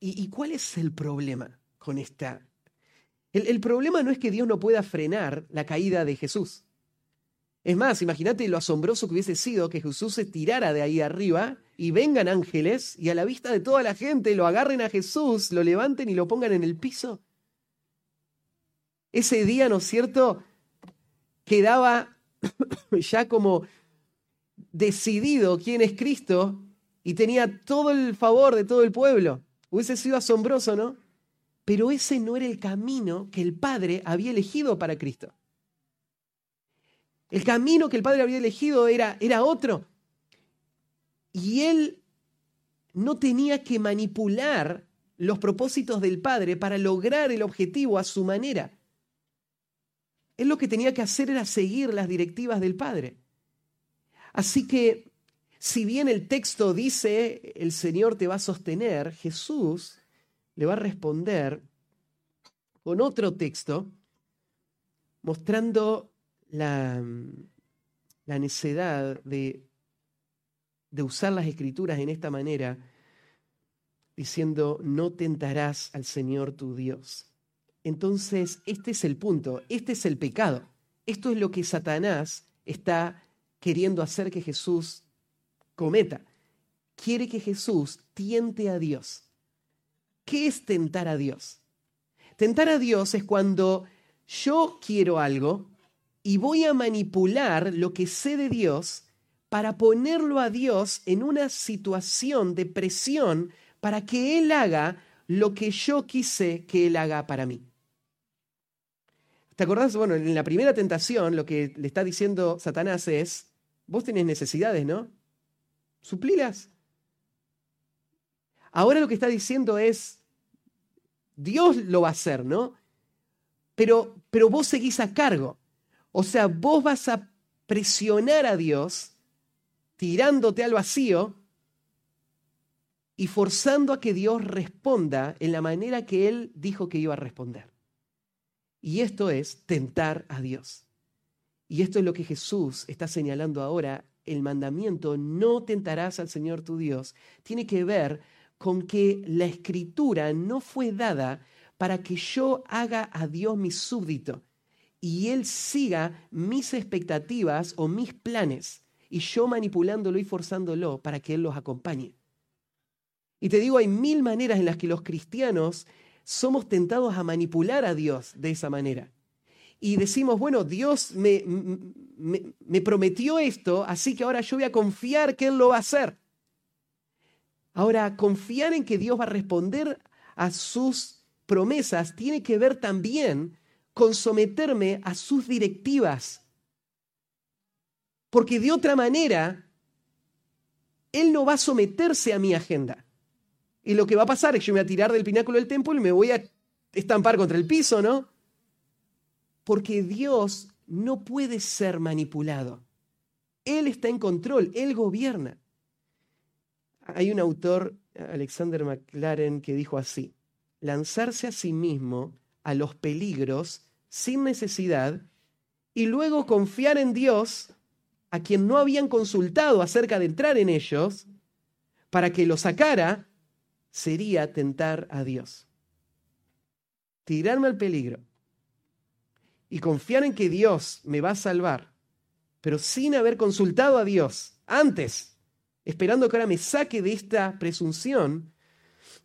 ¿Y, cuál es el problema con esta? el problema no es que Dios no pueda frenar la caída de Jesús. Es más, imagínate lo asombroso que hubiese sido que Jesús se tirara de ahí arriba y vengan ángeles y a la vista de toda la gente lo agarren a Jesús, lo levanten y lo pongan en el piso. Ese día, ¿no es cierto? Quedaba ya como decidido quién es Cristo y tenía todo el favor de todo el pueblo. Hubiese sido asombroso, ¿no? Pero ese no era el camino que el Padre había elegido para Cristo. El camino que el Padre había elegido era, era otro. Y él no tenía que manipular los propósitos del Padre para lograr el objetivo a su manera. Él lo que tenía que hacer era seguir las directivas del Padre. Así que, si bien el texto dice, el Señor te va a sostener, Jesús le va a responder con otro texto, mostrando la, la necedad de, de usar las escrituras en esta manera, diciendo, no tentarás al Señor tu Dios. Entonces, este es el punto, este es el pecado. Esto es lo que Satanás está queriendo hacer que Jesús cometa. Quiere que Jesús tiente a Dios. ¿Qué es tentar a Dios? Tentar a Dios es cuando yo quiero algo, y voy a manipular lo que sé de Dios para ponerlo a Dios en una situación de presión para que Él haga lo que yo quise que Él haga para mí. ¿Te acordás? Bueno, en la primera tentación lo que le está diciendo Satanás es, vos tenés necesidades, ¿no? Suplilas. Ahora lo que está diciendo es, Dios lo va a hacer, ¿no? Pero, pero vos seguís a cargo. O sea, vos vas a presionar a Dios tirándote al vacío y forzando a que Dios responda en la manera que Él dijo que iba a responder. Y esto es tentar a Dios. Y esto es lo que Jesús está señalando ahora. El mandamiento, no tentarás al Señor tu Dios, tiene que ver con que la escritura no fue dada para que yo haga a Dios mi súbdito, y él siga mis expectativas o mis planes y yo manipulándolo y forzándolo para que él los acompañe. Y te digo, hay mil maneras en las que los cristianos somos tentados a manipular a Dios de esa manera. Y decimos, bueno, Dios me, me, me prometió esto, así que ahora yo voy a confiar que Él lo va a hacer. Ahora, confiar en que Dios va a responder a sus promesas tiene que ver también con someterme a sus directivas. Porque de otra manera, Él no va a someterse a mi agenda. Y lo que va a pasar es que yo me voy a tirar del pináculo del templo y me voy a estampar contra el piso, ¿no? Porque Dios no puede ser manipulado. Él está en control, Él gobierna. Hay un autor, Alexander McLaren, que dijo así, lanzarse a sí mismo a los peligros sin necesidad y luego confiar en Dios a quien no habían consultado acerca de entrar en ellos para que lo sacara, sería tentar a Dios. Tirarme al peligro y confiar en que Dios me va a salvar, pero sin haber consultado a Dios antes, esperando que ahora me saque de esta presunción,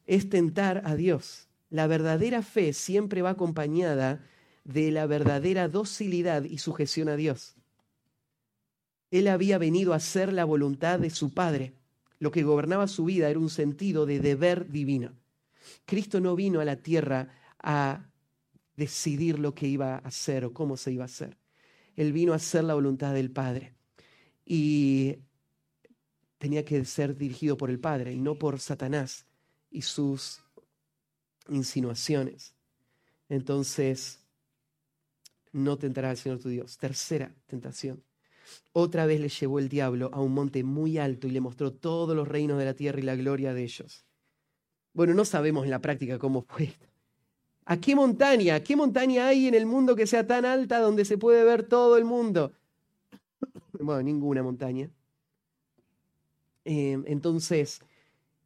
es tentar a Dios. La verdadera fe siempre va acompañada de la verdadera docilidad y sujeción a Dios. Él había venido a hacer la voluntad de su Padre. Lo que gobernaba su vida era un sentido de deber divino. Cristo no vino a la tierra a decidir lo que iba a hacer o cómo se iba a hacer. Él vino a hacer la voluntad del Padre. Y tenía que ser dirigido por el Padre y no por Satanás y sus insinuaciones. Entonces, no tentará al Señor tu Dios. Tercera tentación. Otra vez le llevó el diablo a un monte muy alto y le mostró todos los reinos de la tierra y la gloria de ellos. Bueno, no sabemos en la práctica cómo fue ¿A qué montaña? ¿Qué montaña hay en el mundo que sea tan alta donde se puede ver todo el mundo? Bueno, ninguna montaña. Eh, entonces,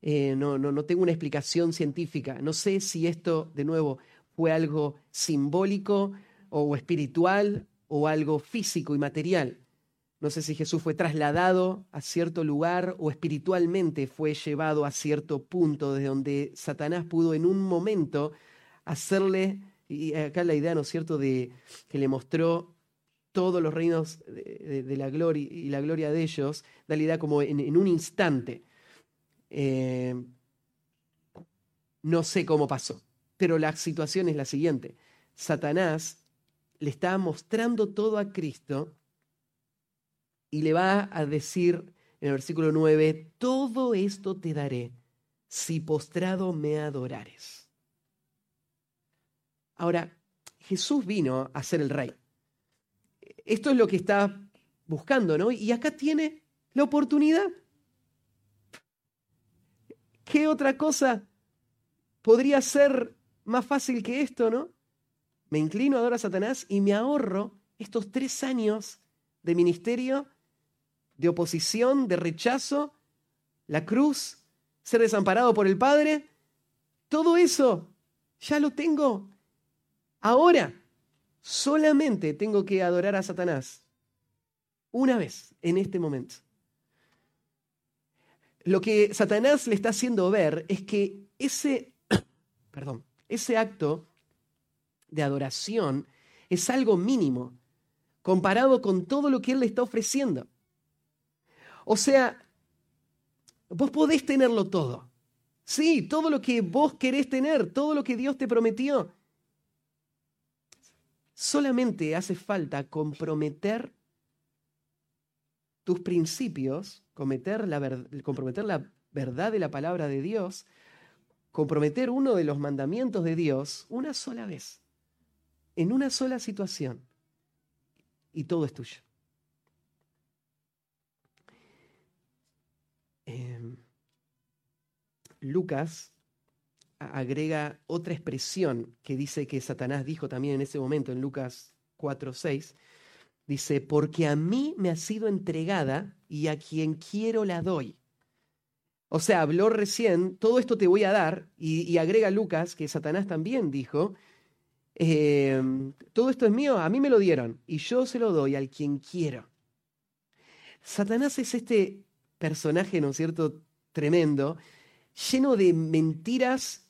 eh, no, no, no tengo una explicación científica. No sé si esto, de nuevo, fue algo simbólico o espiritual o algo físico y material. No sé si Jesús fue trasladado a cierto lugar o espiritualmente fue llevado a cierto punto desde donde Satanás pudo en un momento hacerle, y acá la idea, ¿no es cierto?, de que le mostró todos los reinos de, la gloria y la gloria de ellos, da la idea como en, un instante. Eh, no sé cómo pasó, pero la situación es la siguiente. Satanás le está mostrando todo a Cristo y le va a decir en el versículo 9, todo esto te daré si postrado me adorares. Ahora, Jesús vino a ser el rey. Esto es lo que está buscando, ¿no? Y acá tiene la oportunidad. ¿Qué otra cosa podría ser más fácil que esto, no? Me inclino, adoro a Satanás y me ahorro estos tres años de ministerio, de oposición, de rechazo, la cruz, ser desamparado por el Padre. Todo eso ya lo tengo Ahora, solamente tengo que adorar a Satanás una vez en este momento. Lo que Satanás le está haciendo ver es que ese, perdón, ese acto de adoración es algo mínimo comparado con todo lo que él le está ofreciendo. O sea, vos podés tenerlo todo. Sí, todo lo que vos querés tener, todo lo que Dios te prometió. Solamente hace falta comprometer tus principios, comprometer la verdad de la palabra de Dios, comprometer uno de los mandamientos de Dios una sola vez, en una sola situación, y todo es tuyo. Em, Lucas agrega otra expresión que dice que Satanás dijo también en ese momento en Lucas 4, 6. Dice, porque a mí me ha sido entregada y a quien quiero la doy. O sea, habló recién, todo esto te voy a dar, y, agrega Lucas que Satanás también dijo, em, todo esto es mío, a mí me lo dieron, y yo se lo doy al quien quiero. Satanás es este personaje, ¿no es cierto?, tremendo, lleno de mentiras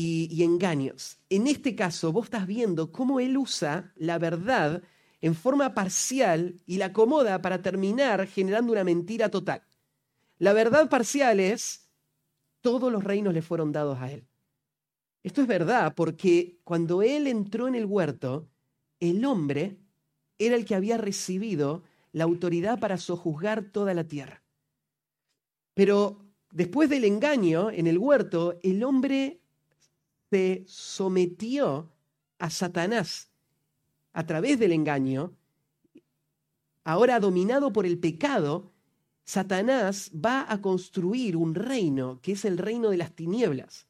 y, engaños. En este caso, vos estás viendo cómo él usa la verdad en forma parcial y la acomoda para terminar generando una mentira total. La verdad parcial es, todos los reinos le fueron dados a él. Esto es verdad porque cuando él entró en el huerto, el hombre era el que había recibido la autoridad para sojuzgar toda la tierra. Pero después del engaño en el huerto, el hombre se sometió a Satanás a través del engaño, ahora dominado por el pecado, Satanás va a construir un reino que es el reino de las tinieblas.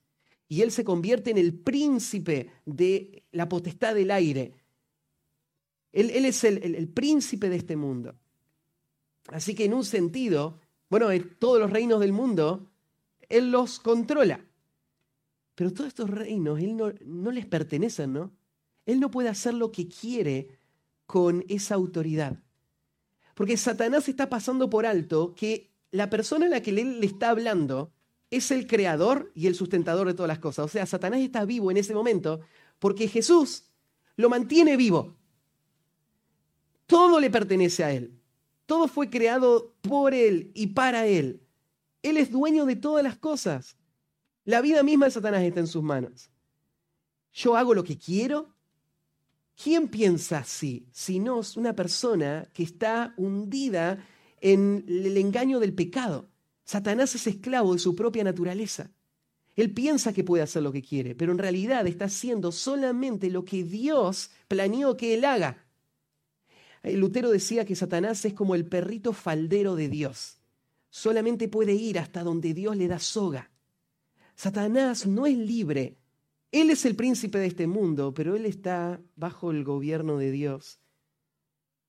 Y él se convierte en el príncipe de la potestad del aire. Él, es el, príncipe de este mundo. Así que en un sentido, bueno, todos los reinos del mundo, él los controla. Pero todos estos reinos, él no, no les pertenecen, ¿no? Él no puede hacer lo que quiere con esa autoridad. Porque Satanás está pasando por alto que la persona a la que él le está hablando es el creador y el sustentador de todas las cosas. O sea, Satanás está vivo en ese momento porque Jesús lo mantiene vivo. Todo le pertenece a Él. Todo fue creado por Él y para Él. Él es dueño de todas las cosas. La vida misma de Satanás está en sus manos. Yo hago lo que quiero. ¿Quién piensa así? Si no es una persona que está hundida en el engaño del pecado. Satanás es esclavo de su propia naturaleza. Él piensa que puede hacer lo que quiere, pero en realidad está haciendo solamente lo que Dios planeó que él haga. Lutero decía que Satanás es como el perrito faldero de Dios. Solamente puede ir hasta donde Dios le da soga. Satanás no es libre. Él es el príncipe de este mundo, pero él está bajo el gobierno de Dios.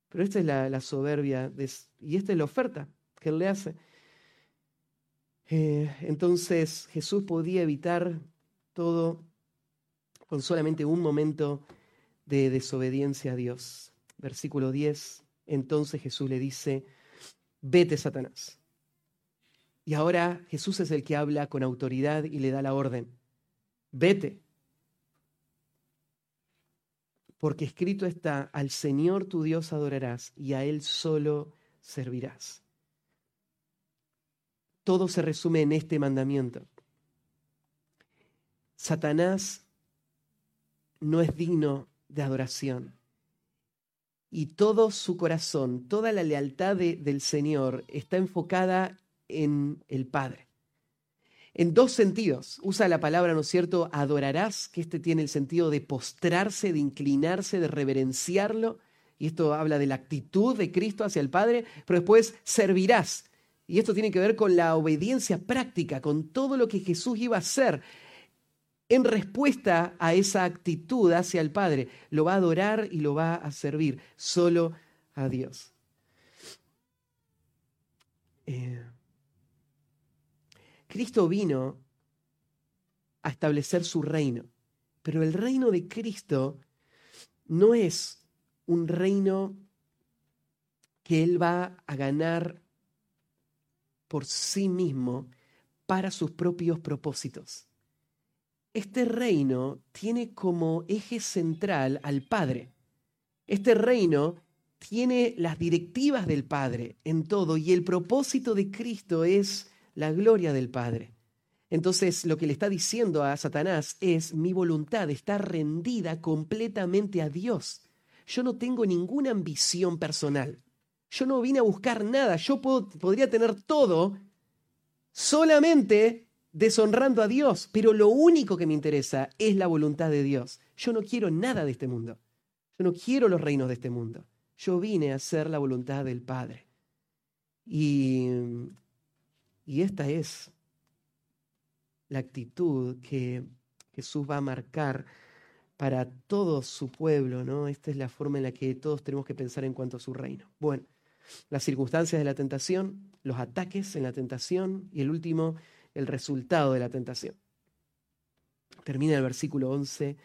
Pero esta es la, soberbia y esta es la oferta que él le hace. Eh, entonces Jesús podía evitar todo con solamente un momento de desobediencia a Dios. Versículo 10. Entonces Jesús le dice, vete Satanás. Y ahora Jesús es el que habla con autoridad y le da la orden. Vete. Porque escrito está, al Señor tu Dios adorarás y a Él solo servirás. Todo se resume en este mandamiento. Satanás no es digno de adoración. Y todo su corazón, toda la lealtad del Señor está enfocada en el Padre. En dos sentidos. Usa la palabra, ¿no es cierto?, adorarás, que este tiene el sentido de postrarse, de inclinarse, de reverenciarlo. Y esto habla de la actitud de Cristo hacia el Padre. Pero después servirás. Y esto tiene que ver con la obediencia práctica, con todo lo que Jesús iba a hacer en respuesta a esa actitud hacia el Padre. Lo va a adorar y lo va a servir solo a Dios. Eh, Cristo vino a establecer su reino, pero el reino de Cristo no es un reino que Él va a ganar por sí mismo para sus propios propósitos. Este reino tiene como eje central al Padre. Este reino tiene las directivas del Padre en todo y el propósito de Cristo es la gloria del Padre. Entonces lo que le está diciendo a Satanás es, mi voluntad está rendida completamente a Dios. Yo no tengo ninguna ambición personal. Yo no vine a buscar nada. Yo podría tener todo solamente deshonrando a Dios, pero lo único que me interesa es la voluntad de Dios. Yo no quiero nada de este mundo. Yo no quiero los reinos de este mundo. Yo vine a hacer la voluntad del Padre. Y y esta es la actitud que Jesús va a marcar para todo su pueblo, ¿no? Esta es la forma en la que todos tenemos que pensar en cuanto a su reino. Bueno, las circunstancias de la tentación, los ataques en la tentación y el último, el resultado de la tentación. Termina el versículo 11.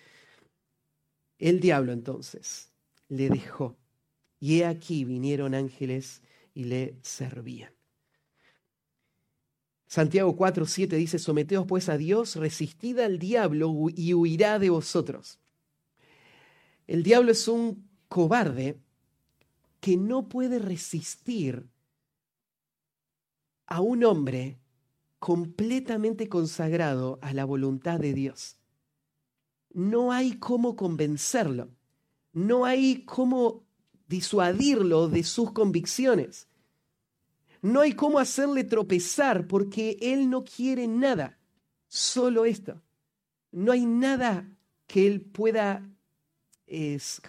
El diablo entonces le dejó y he aquí vinieron ángeles y le servían. Santiago 4, 7 dice, someteos pues a Dios, resistid al diablo y huirá de vosotros. El diablo es un cobarde que no puede resistir a un hombre completamente consagrado a la voluntad de Dios. No hay cómo convencerlo, no hay cómo disuadirlo de sus convicciones. No hay cómo hacerle tropezar porque él no quiere nada, solo esto. No hay nada que él pueda,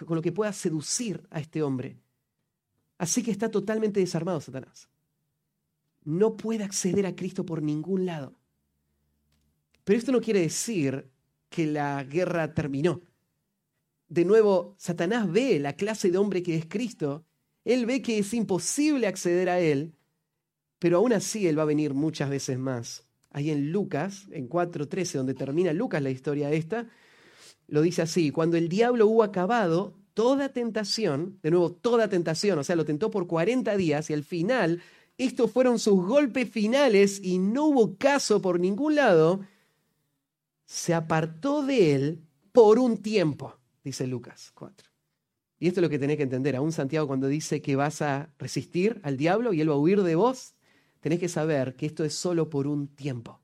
con lo que pueda seducir a este hombre. Así que está totalmente desarmado Satanás. No puede acceder a Cristo por ningún lado. Pero esto no quiere decir que la guerra terminó. De nuevo, Satanás ve la clase de hombre que es Cristo. Él ve que es imposible acceder a él pero aún así Él va a venir muchas veces más. Ahí en Lucas, en 4.13, donde termina Lucas la historia esta, lo dice así, cuando el diablo hubo acabado toda tentación, de nuevo toda tentación, o sea, lo tentó por 40 días y al final estos fueron sus golpes finales y no hubo caso por ningún lado, se apartó de él por un tiempo, dice Lucas 4. Y esto es lo que tenés que entender. Aún Santiago cuando dice que vas a resistir al diablo y él va a huir de vos, tenés que saber que esto es solo por un tiempo.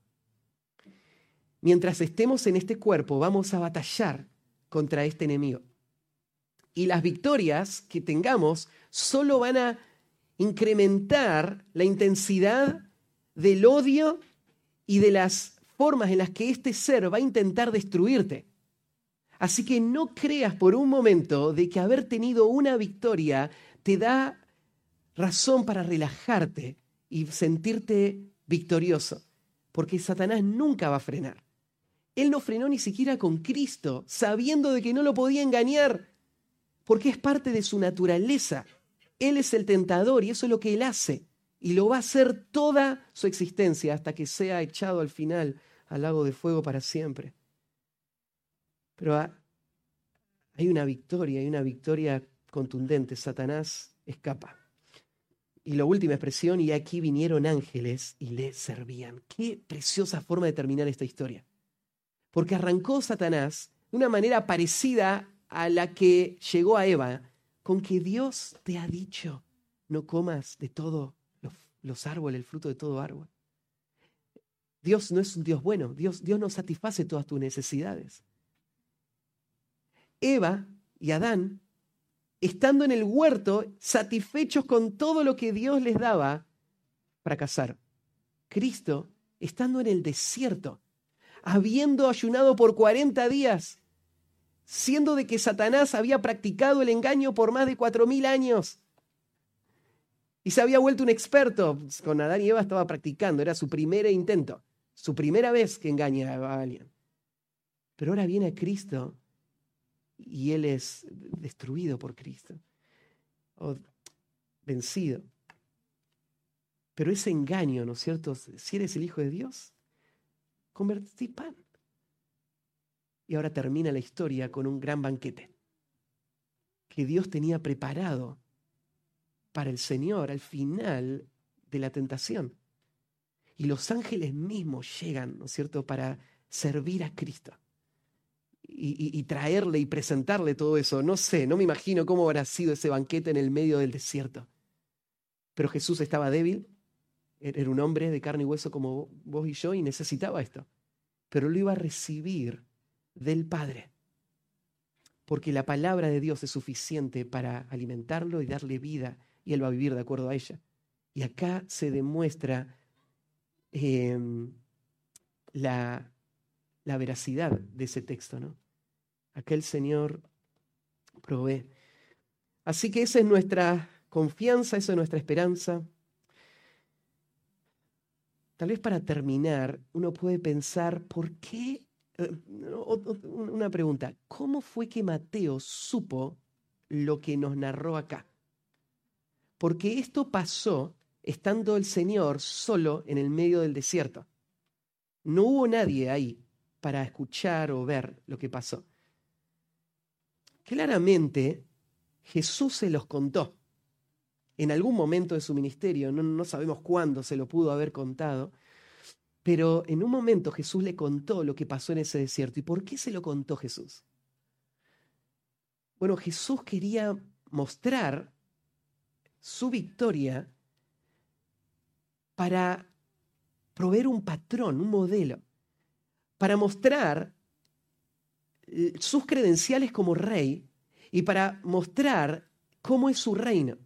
Mientras estemos en este cuerpo, vamos a batallar contra este enemigo. Y las victorias que tengamos solo van a incrementar la intensidad del odio y de las formas en las que este ser va a intentar destruirte. Así que no creas por un momento de que haber tenido una victoria te da razón para relajarte y sentirte victorioso, porque Satanás nunca va a frenar. Él no frenó ni siquiera con Cristo, sabiendo de que no lo podía engañar, porque es parte de su naturaleza. Él es el tentador y eso es lo que él hace. Y lo va a hacer toda su existencia hasta que sea echado al final al lago de fuego para siempre. Pero hay una victoria, hay una victoria contundente. Satanás escapa. Y la última expresión, y aquí vinieron ángeles y le servían. Qué preciosa forma de terminar esta historia. Porque arrancó Satanás de una manera parecida a la que llegó a Eva, con que Dios te ha dicho, no comas de todos los, árboles, el fruto de todo árbol. Dios no es un Dios bueno, Dios, Dios no satisface todas tus necesidades. Eva y Adán, estando en el huerto, satisfechos con todo lo que Dios les daba, fracasaron. Cristo, estando en el desierto, habiendo ayunado por 40 días, siendo de que Satanás había practicado el engaño por más de cuatro mil años y se había vuelto un experto. Con Adán y Eva estaba practicando, era su primer intento, su primera vez que engaña a alguien. Pero ahora viene Cristo y él es destruido por Cristo, o vencido. Pero ese engaño, ¿no es cierto? Si eres el Hijo de Dios, convertí pan. Y ahora termina la historia con un gran banquete que Dios tenía preparado para el Señor al final de la tentación. Y los ángeles mismos llegan, ¿no es cierto?, para servir a Cristo y, traerle y presentarle todo eso. No sé, no me imagino cómo habrá sido ese banquete en el medio del desierto. Pero Jesús estaba débil, era un hombre de carne y hueso como vos y yo y necesitaba esto. Pero lo iba a recibir del Padre. Porque la palabra de Dios es suficiente para alimentarlo y darle vida y él va a vivir de acuerdo a ella. Y acá se demuestra em, la, la veracidad de ese texto, ¿no? Acá el Señor provee. Así que esa es nuestra confianza, esa es nuestra esperanza. Tal vez para terminar, uno puede pensar, ¿por qué eh, una pregunta, ¿cómo fue que Mateo supo lo que nos narró acá? Porque esto pasó estando el Señor solo en el medio del desierto. No hubo nadie ahí para escuchar o ver lo que pasó. Claramente Jesús se los contó. En algún momento de su ministerio, no, no sabemos cuándo se lo pudo haber contado, pero en un momento Jesús le contó lo que pasó en ese desierto. ¿Y por qué se lo contó Jesús? Bueno, Jesús quería mostrar su victoria para proveer un patrón, un modelo, para mostrar eh, sus credenciales como rey y para mostrar cómo es su reino.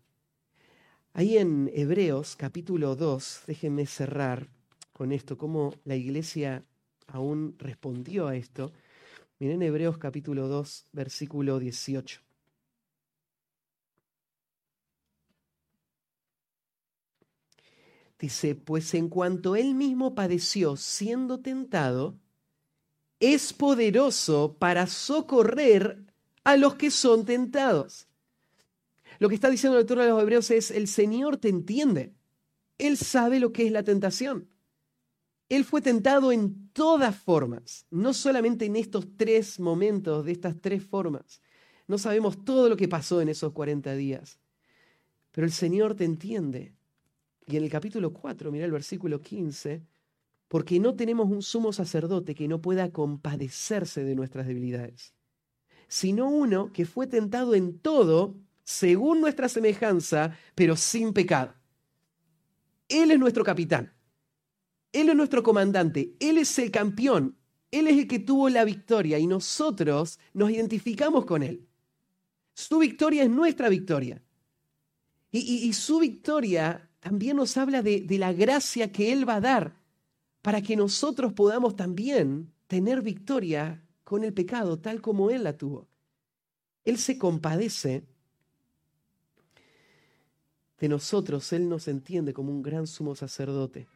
Ahí en Hebreos capítulo 2, déjenme cerrar con esto, cómo la iglesia aún respondió a esto. Miren Hebreos capítulo 2, versículo 18. Dice, pues en cuanto él mismo padeció siendo tentado, es poderoso para socorrer a los que son tentados. Lo que está diciendo el autor de los Hebreos es, el Señor te entiende. Él sabe lo que es la tentación. Él fue tentado en todas formas, no solamente en estos tres momentos, de estas tres formas. No sabemos todo lo que pasó en esos 40 días, pero el Señor te entiende Y en el capítulo 4, mira el versículo 15, porque no tenemos un sumo sacerdote que no pueda compadecerse de nuestras debilidades, sino uno que fue tentado en todo según nuestra semejanza, pero sin pecado. Él es nuestro capitán, Él es nuestro comandante, Él es el campeón, Él es el que tuvo la victoria y nosotros nos identificamos con Él. Su victoria es nuestra victoria. Y, su victoria también nos habla de, la gracia que Él va a dar para que nosotros podamos también tener victoria con el pecado tal como Él la tuvo. Él se compadece de nosotros, Él nos entiende como un gran sumo sacerdote.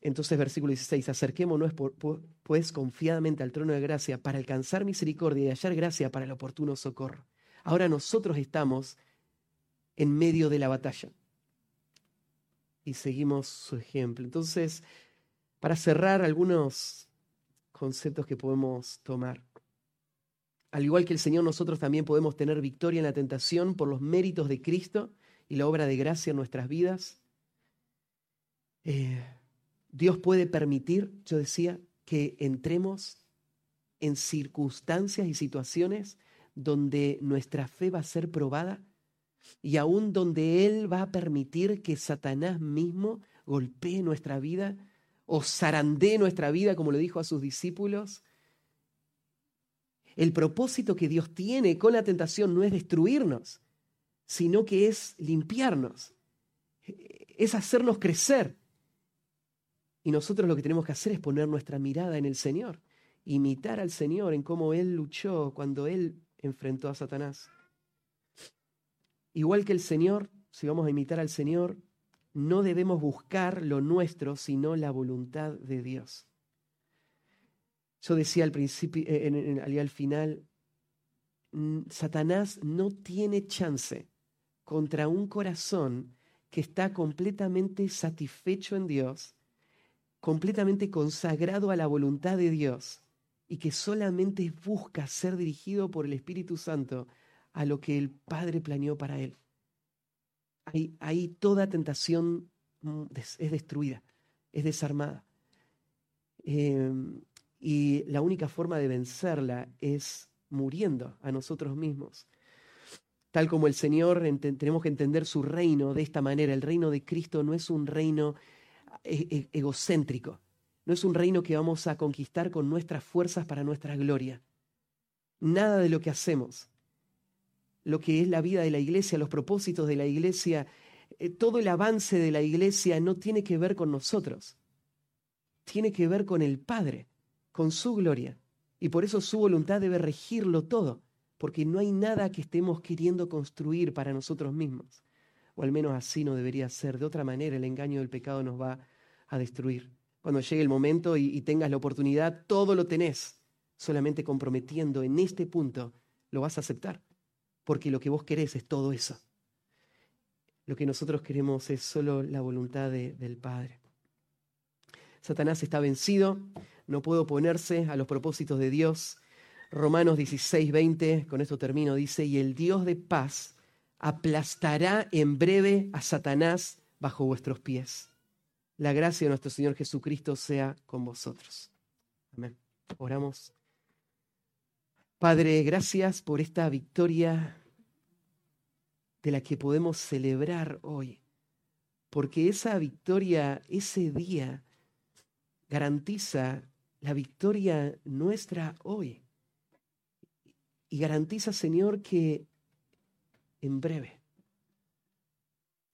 Entonces, versículo 16, acerquémonos pues confiadamente al trono de gracia para alcanzar misericordia y hallar gracia para el oportuno socorro. Ahora nosotros estamos en medio de la batalla y seguimos su ejemplo. Entonces, para cerrar algunos conceptos que podemos tomar. Al igual que el Señor, nosotros también podemos tener victoria en la tentación por los méritos de Cristo y la obra de gracia en nuestras vidas. Eh, Dios puede permitir, yo decía, que entremos en circunstancias y situaciones donde nuestra fe va a ser probada y aún donde Él va a permitir que Satanás mismo golpee nuestra vida o zarandee nuestra vida, como lo dijo a sus discípulos. El propósito que Dios tiene con la tentación no es destruirnos, sino que es limpiarnos, es hacernos crecer. Y nosotros lo que tenemos que hacer es poner nuestra mirada en el Señor, imitar al Señor en cómo Él luchó cuando Él enfrentó a Satanás. Igual que el Señor, si vamos a imitar al Señor, no debemos buscar lo nuestro, sino la voluntad de Dios. Yo decía al principio, eh, al final, Satanás no tiene chance contra un corazón que está completamente satisfecho en Dios, completamente consagrado a la voluntad de Dios y que solamente busca ser dirigido por el Espíritu Santo a lo que el Padre planeó para él. Ahí, toda tentación mm, es destruida, es desarmada. Em, y la única forma de vencerla es muriendo a nosotros mismos. Tal como el Señor, tenemos que entender su reino de esta manera. El reino de Cristo no es un reino e, e, egocéntrico, no es un reino que vamos a conquistar con nuestras fuerzas para nuestra gloria. Nada de lo que hacemos lo que es la vida de la iglesia, los propósitos de la iglesia, eh, todo el avance de la iglesia no tiene que ver con nosotros, tiene que ver con el Padre, con su gloria. Y por eso su voluntad debe regirlo todo, porque no hay nada que estemos queriendo construir para nosotros mismos. O al menos así no debería ser. De otra manera, el engaño del pecado nos va a destruir. Cuando llegue el momento y, y tengas la oportunidad, todo lo tenés. Solamente comprometiendo en este punto, lo vas a aceptar porque lo que vos querés es todo eso. Lo que nosotros queremos es solo la voluntad del Padre. Satanás está vencido, no puede oponerse a los propósitos de Dios. Romanos 16, 20, con esto termino, dice, y el Dios de paz aplastará en breve a Satanás bajo vuestros pies. La gracia de nuestro Señor Jesucristo sea con vosotros. Amén. Oramos. Padre, gracias por esta victoria de la que podemos celebrar hoy, porque esa victoria, ese día, garantiza la victoria nuestra hoy. Y garantiza, Señor, que en breve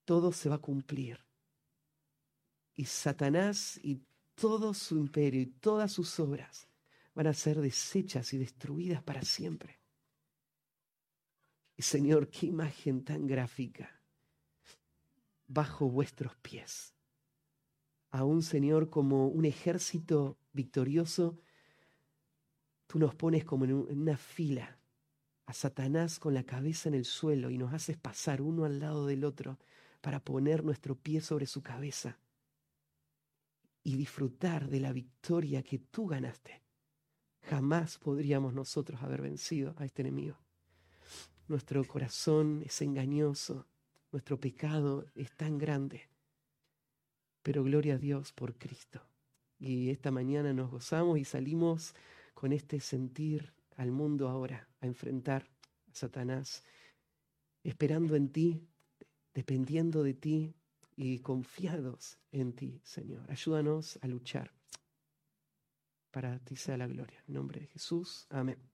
todo se va a cumplir. Y Satanás y todo su imperio y todas sus obras van a ser deshechas y destruidas para siempre. Y Señor, qué imagen tan gráfica. Bajo vuestros pies. A un Señor como un ejército victorioso, tú nos pones como en una fila a Satanás con la cabeza en el suelo y nos haces pasar uno al lado del otro para poner nuestro pie sobre su cabeza y disfrutar de la victoria que tú ganaste. Jamás podríamos nosotros haber vencido a este enemigo. Nuestro corazón es engañoso, Nuestro pecado es tan grande. Pero gloria a Dios por Cristo. Y esta mañana nos gozamos y salimos con este sentir al mundo ahora, a enfrentar a Satanás, esperando en ti, dependiendo de ti y confiados en ti, Señor. Ayúdanos a luchar. Para ti sea la gloria. En nombre de Jesús. Amén.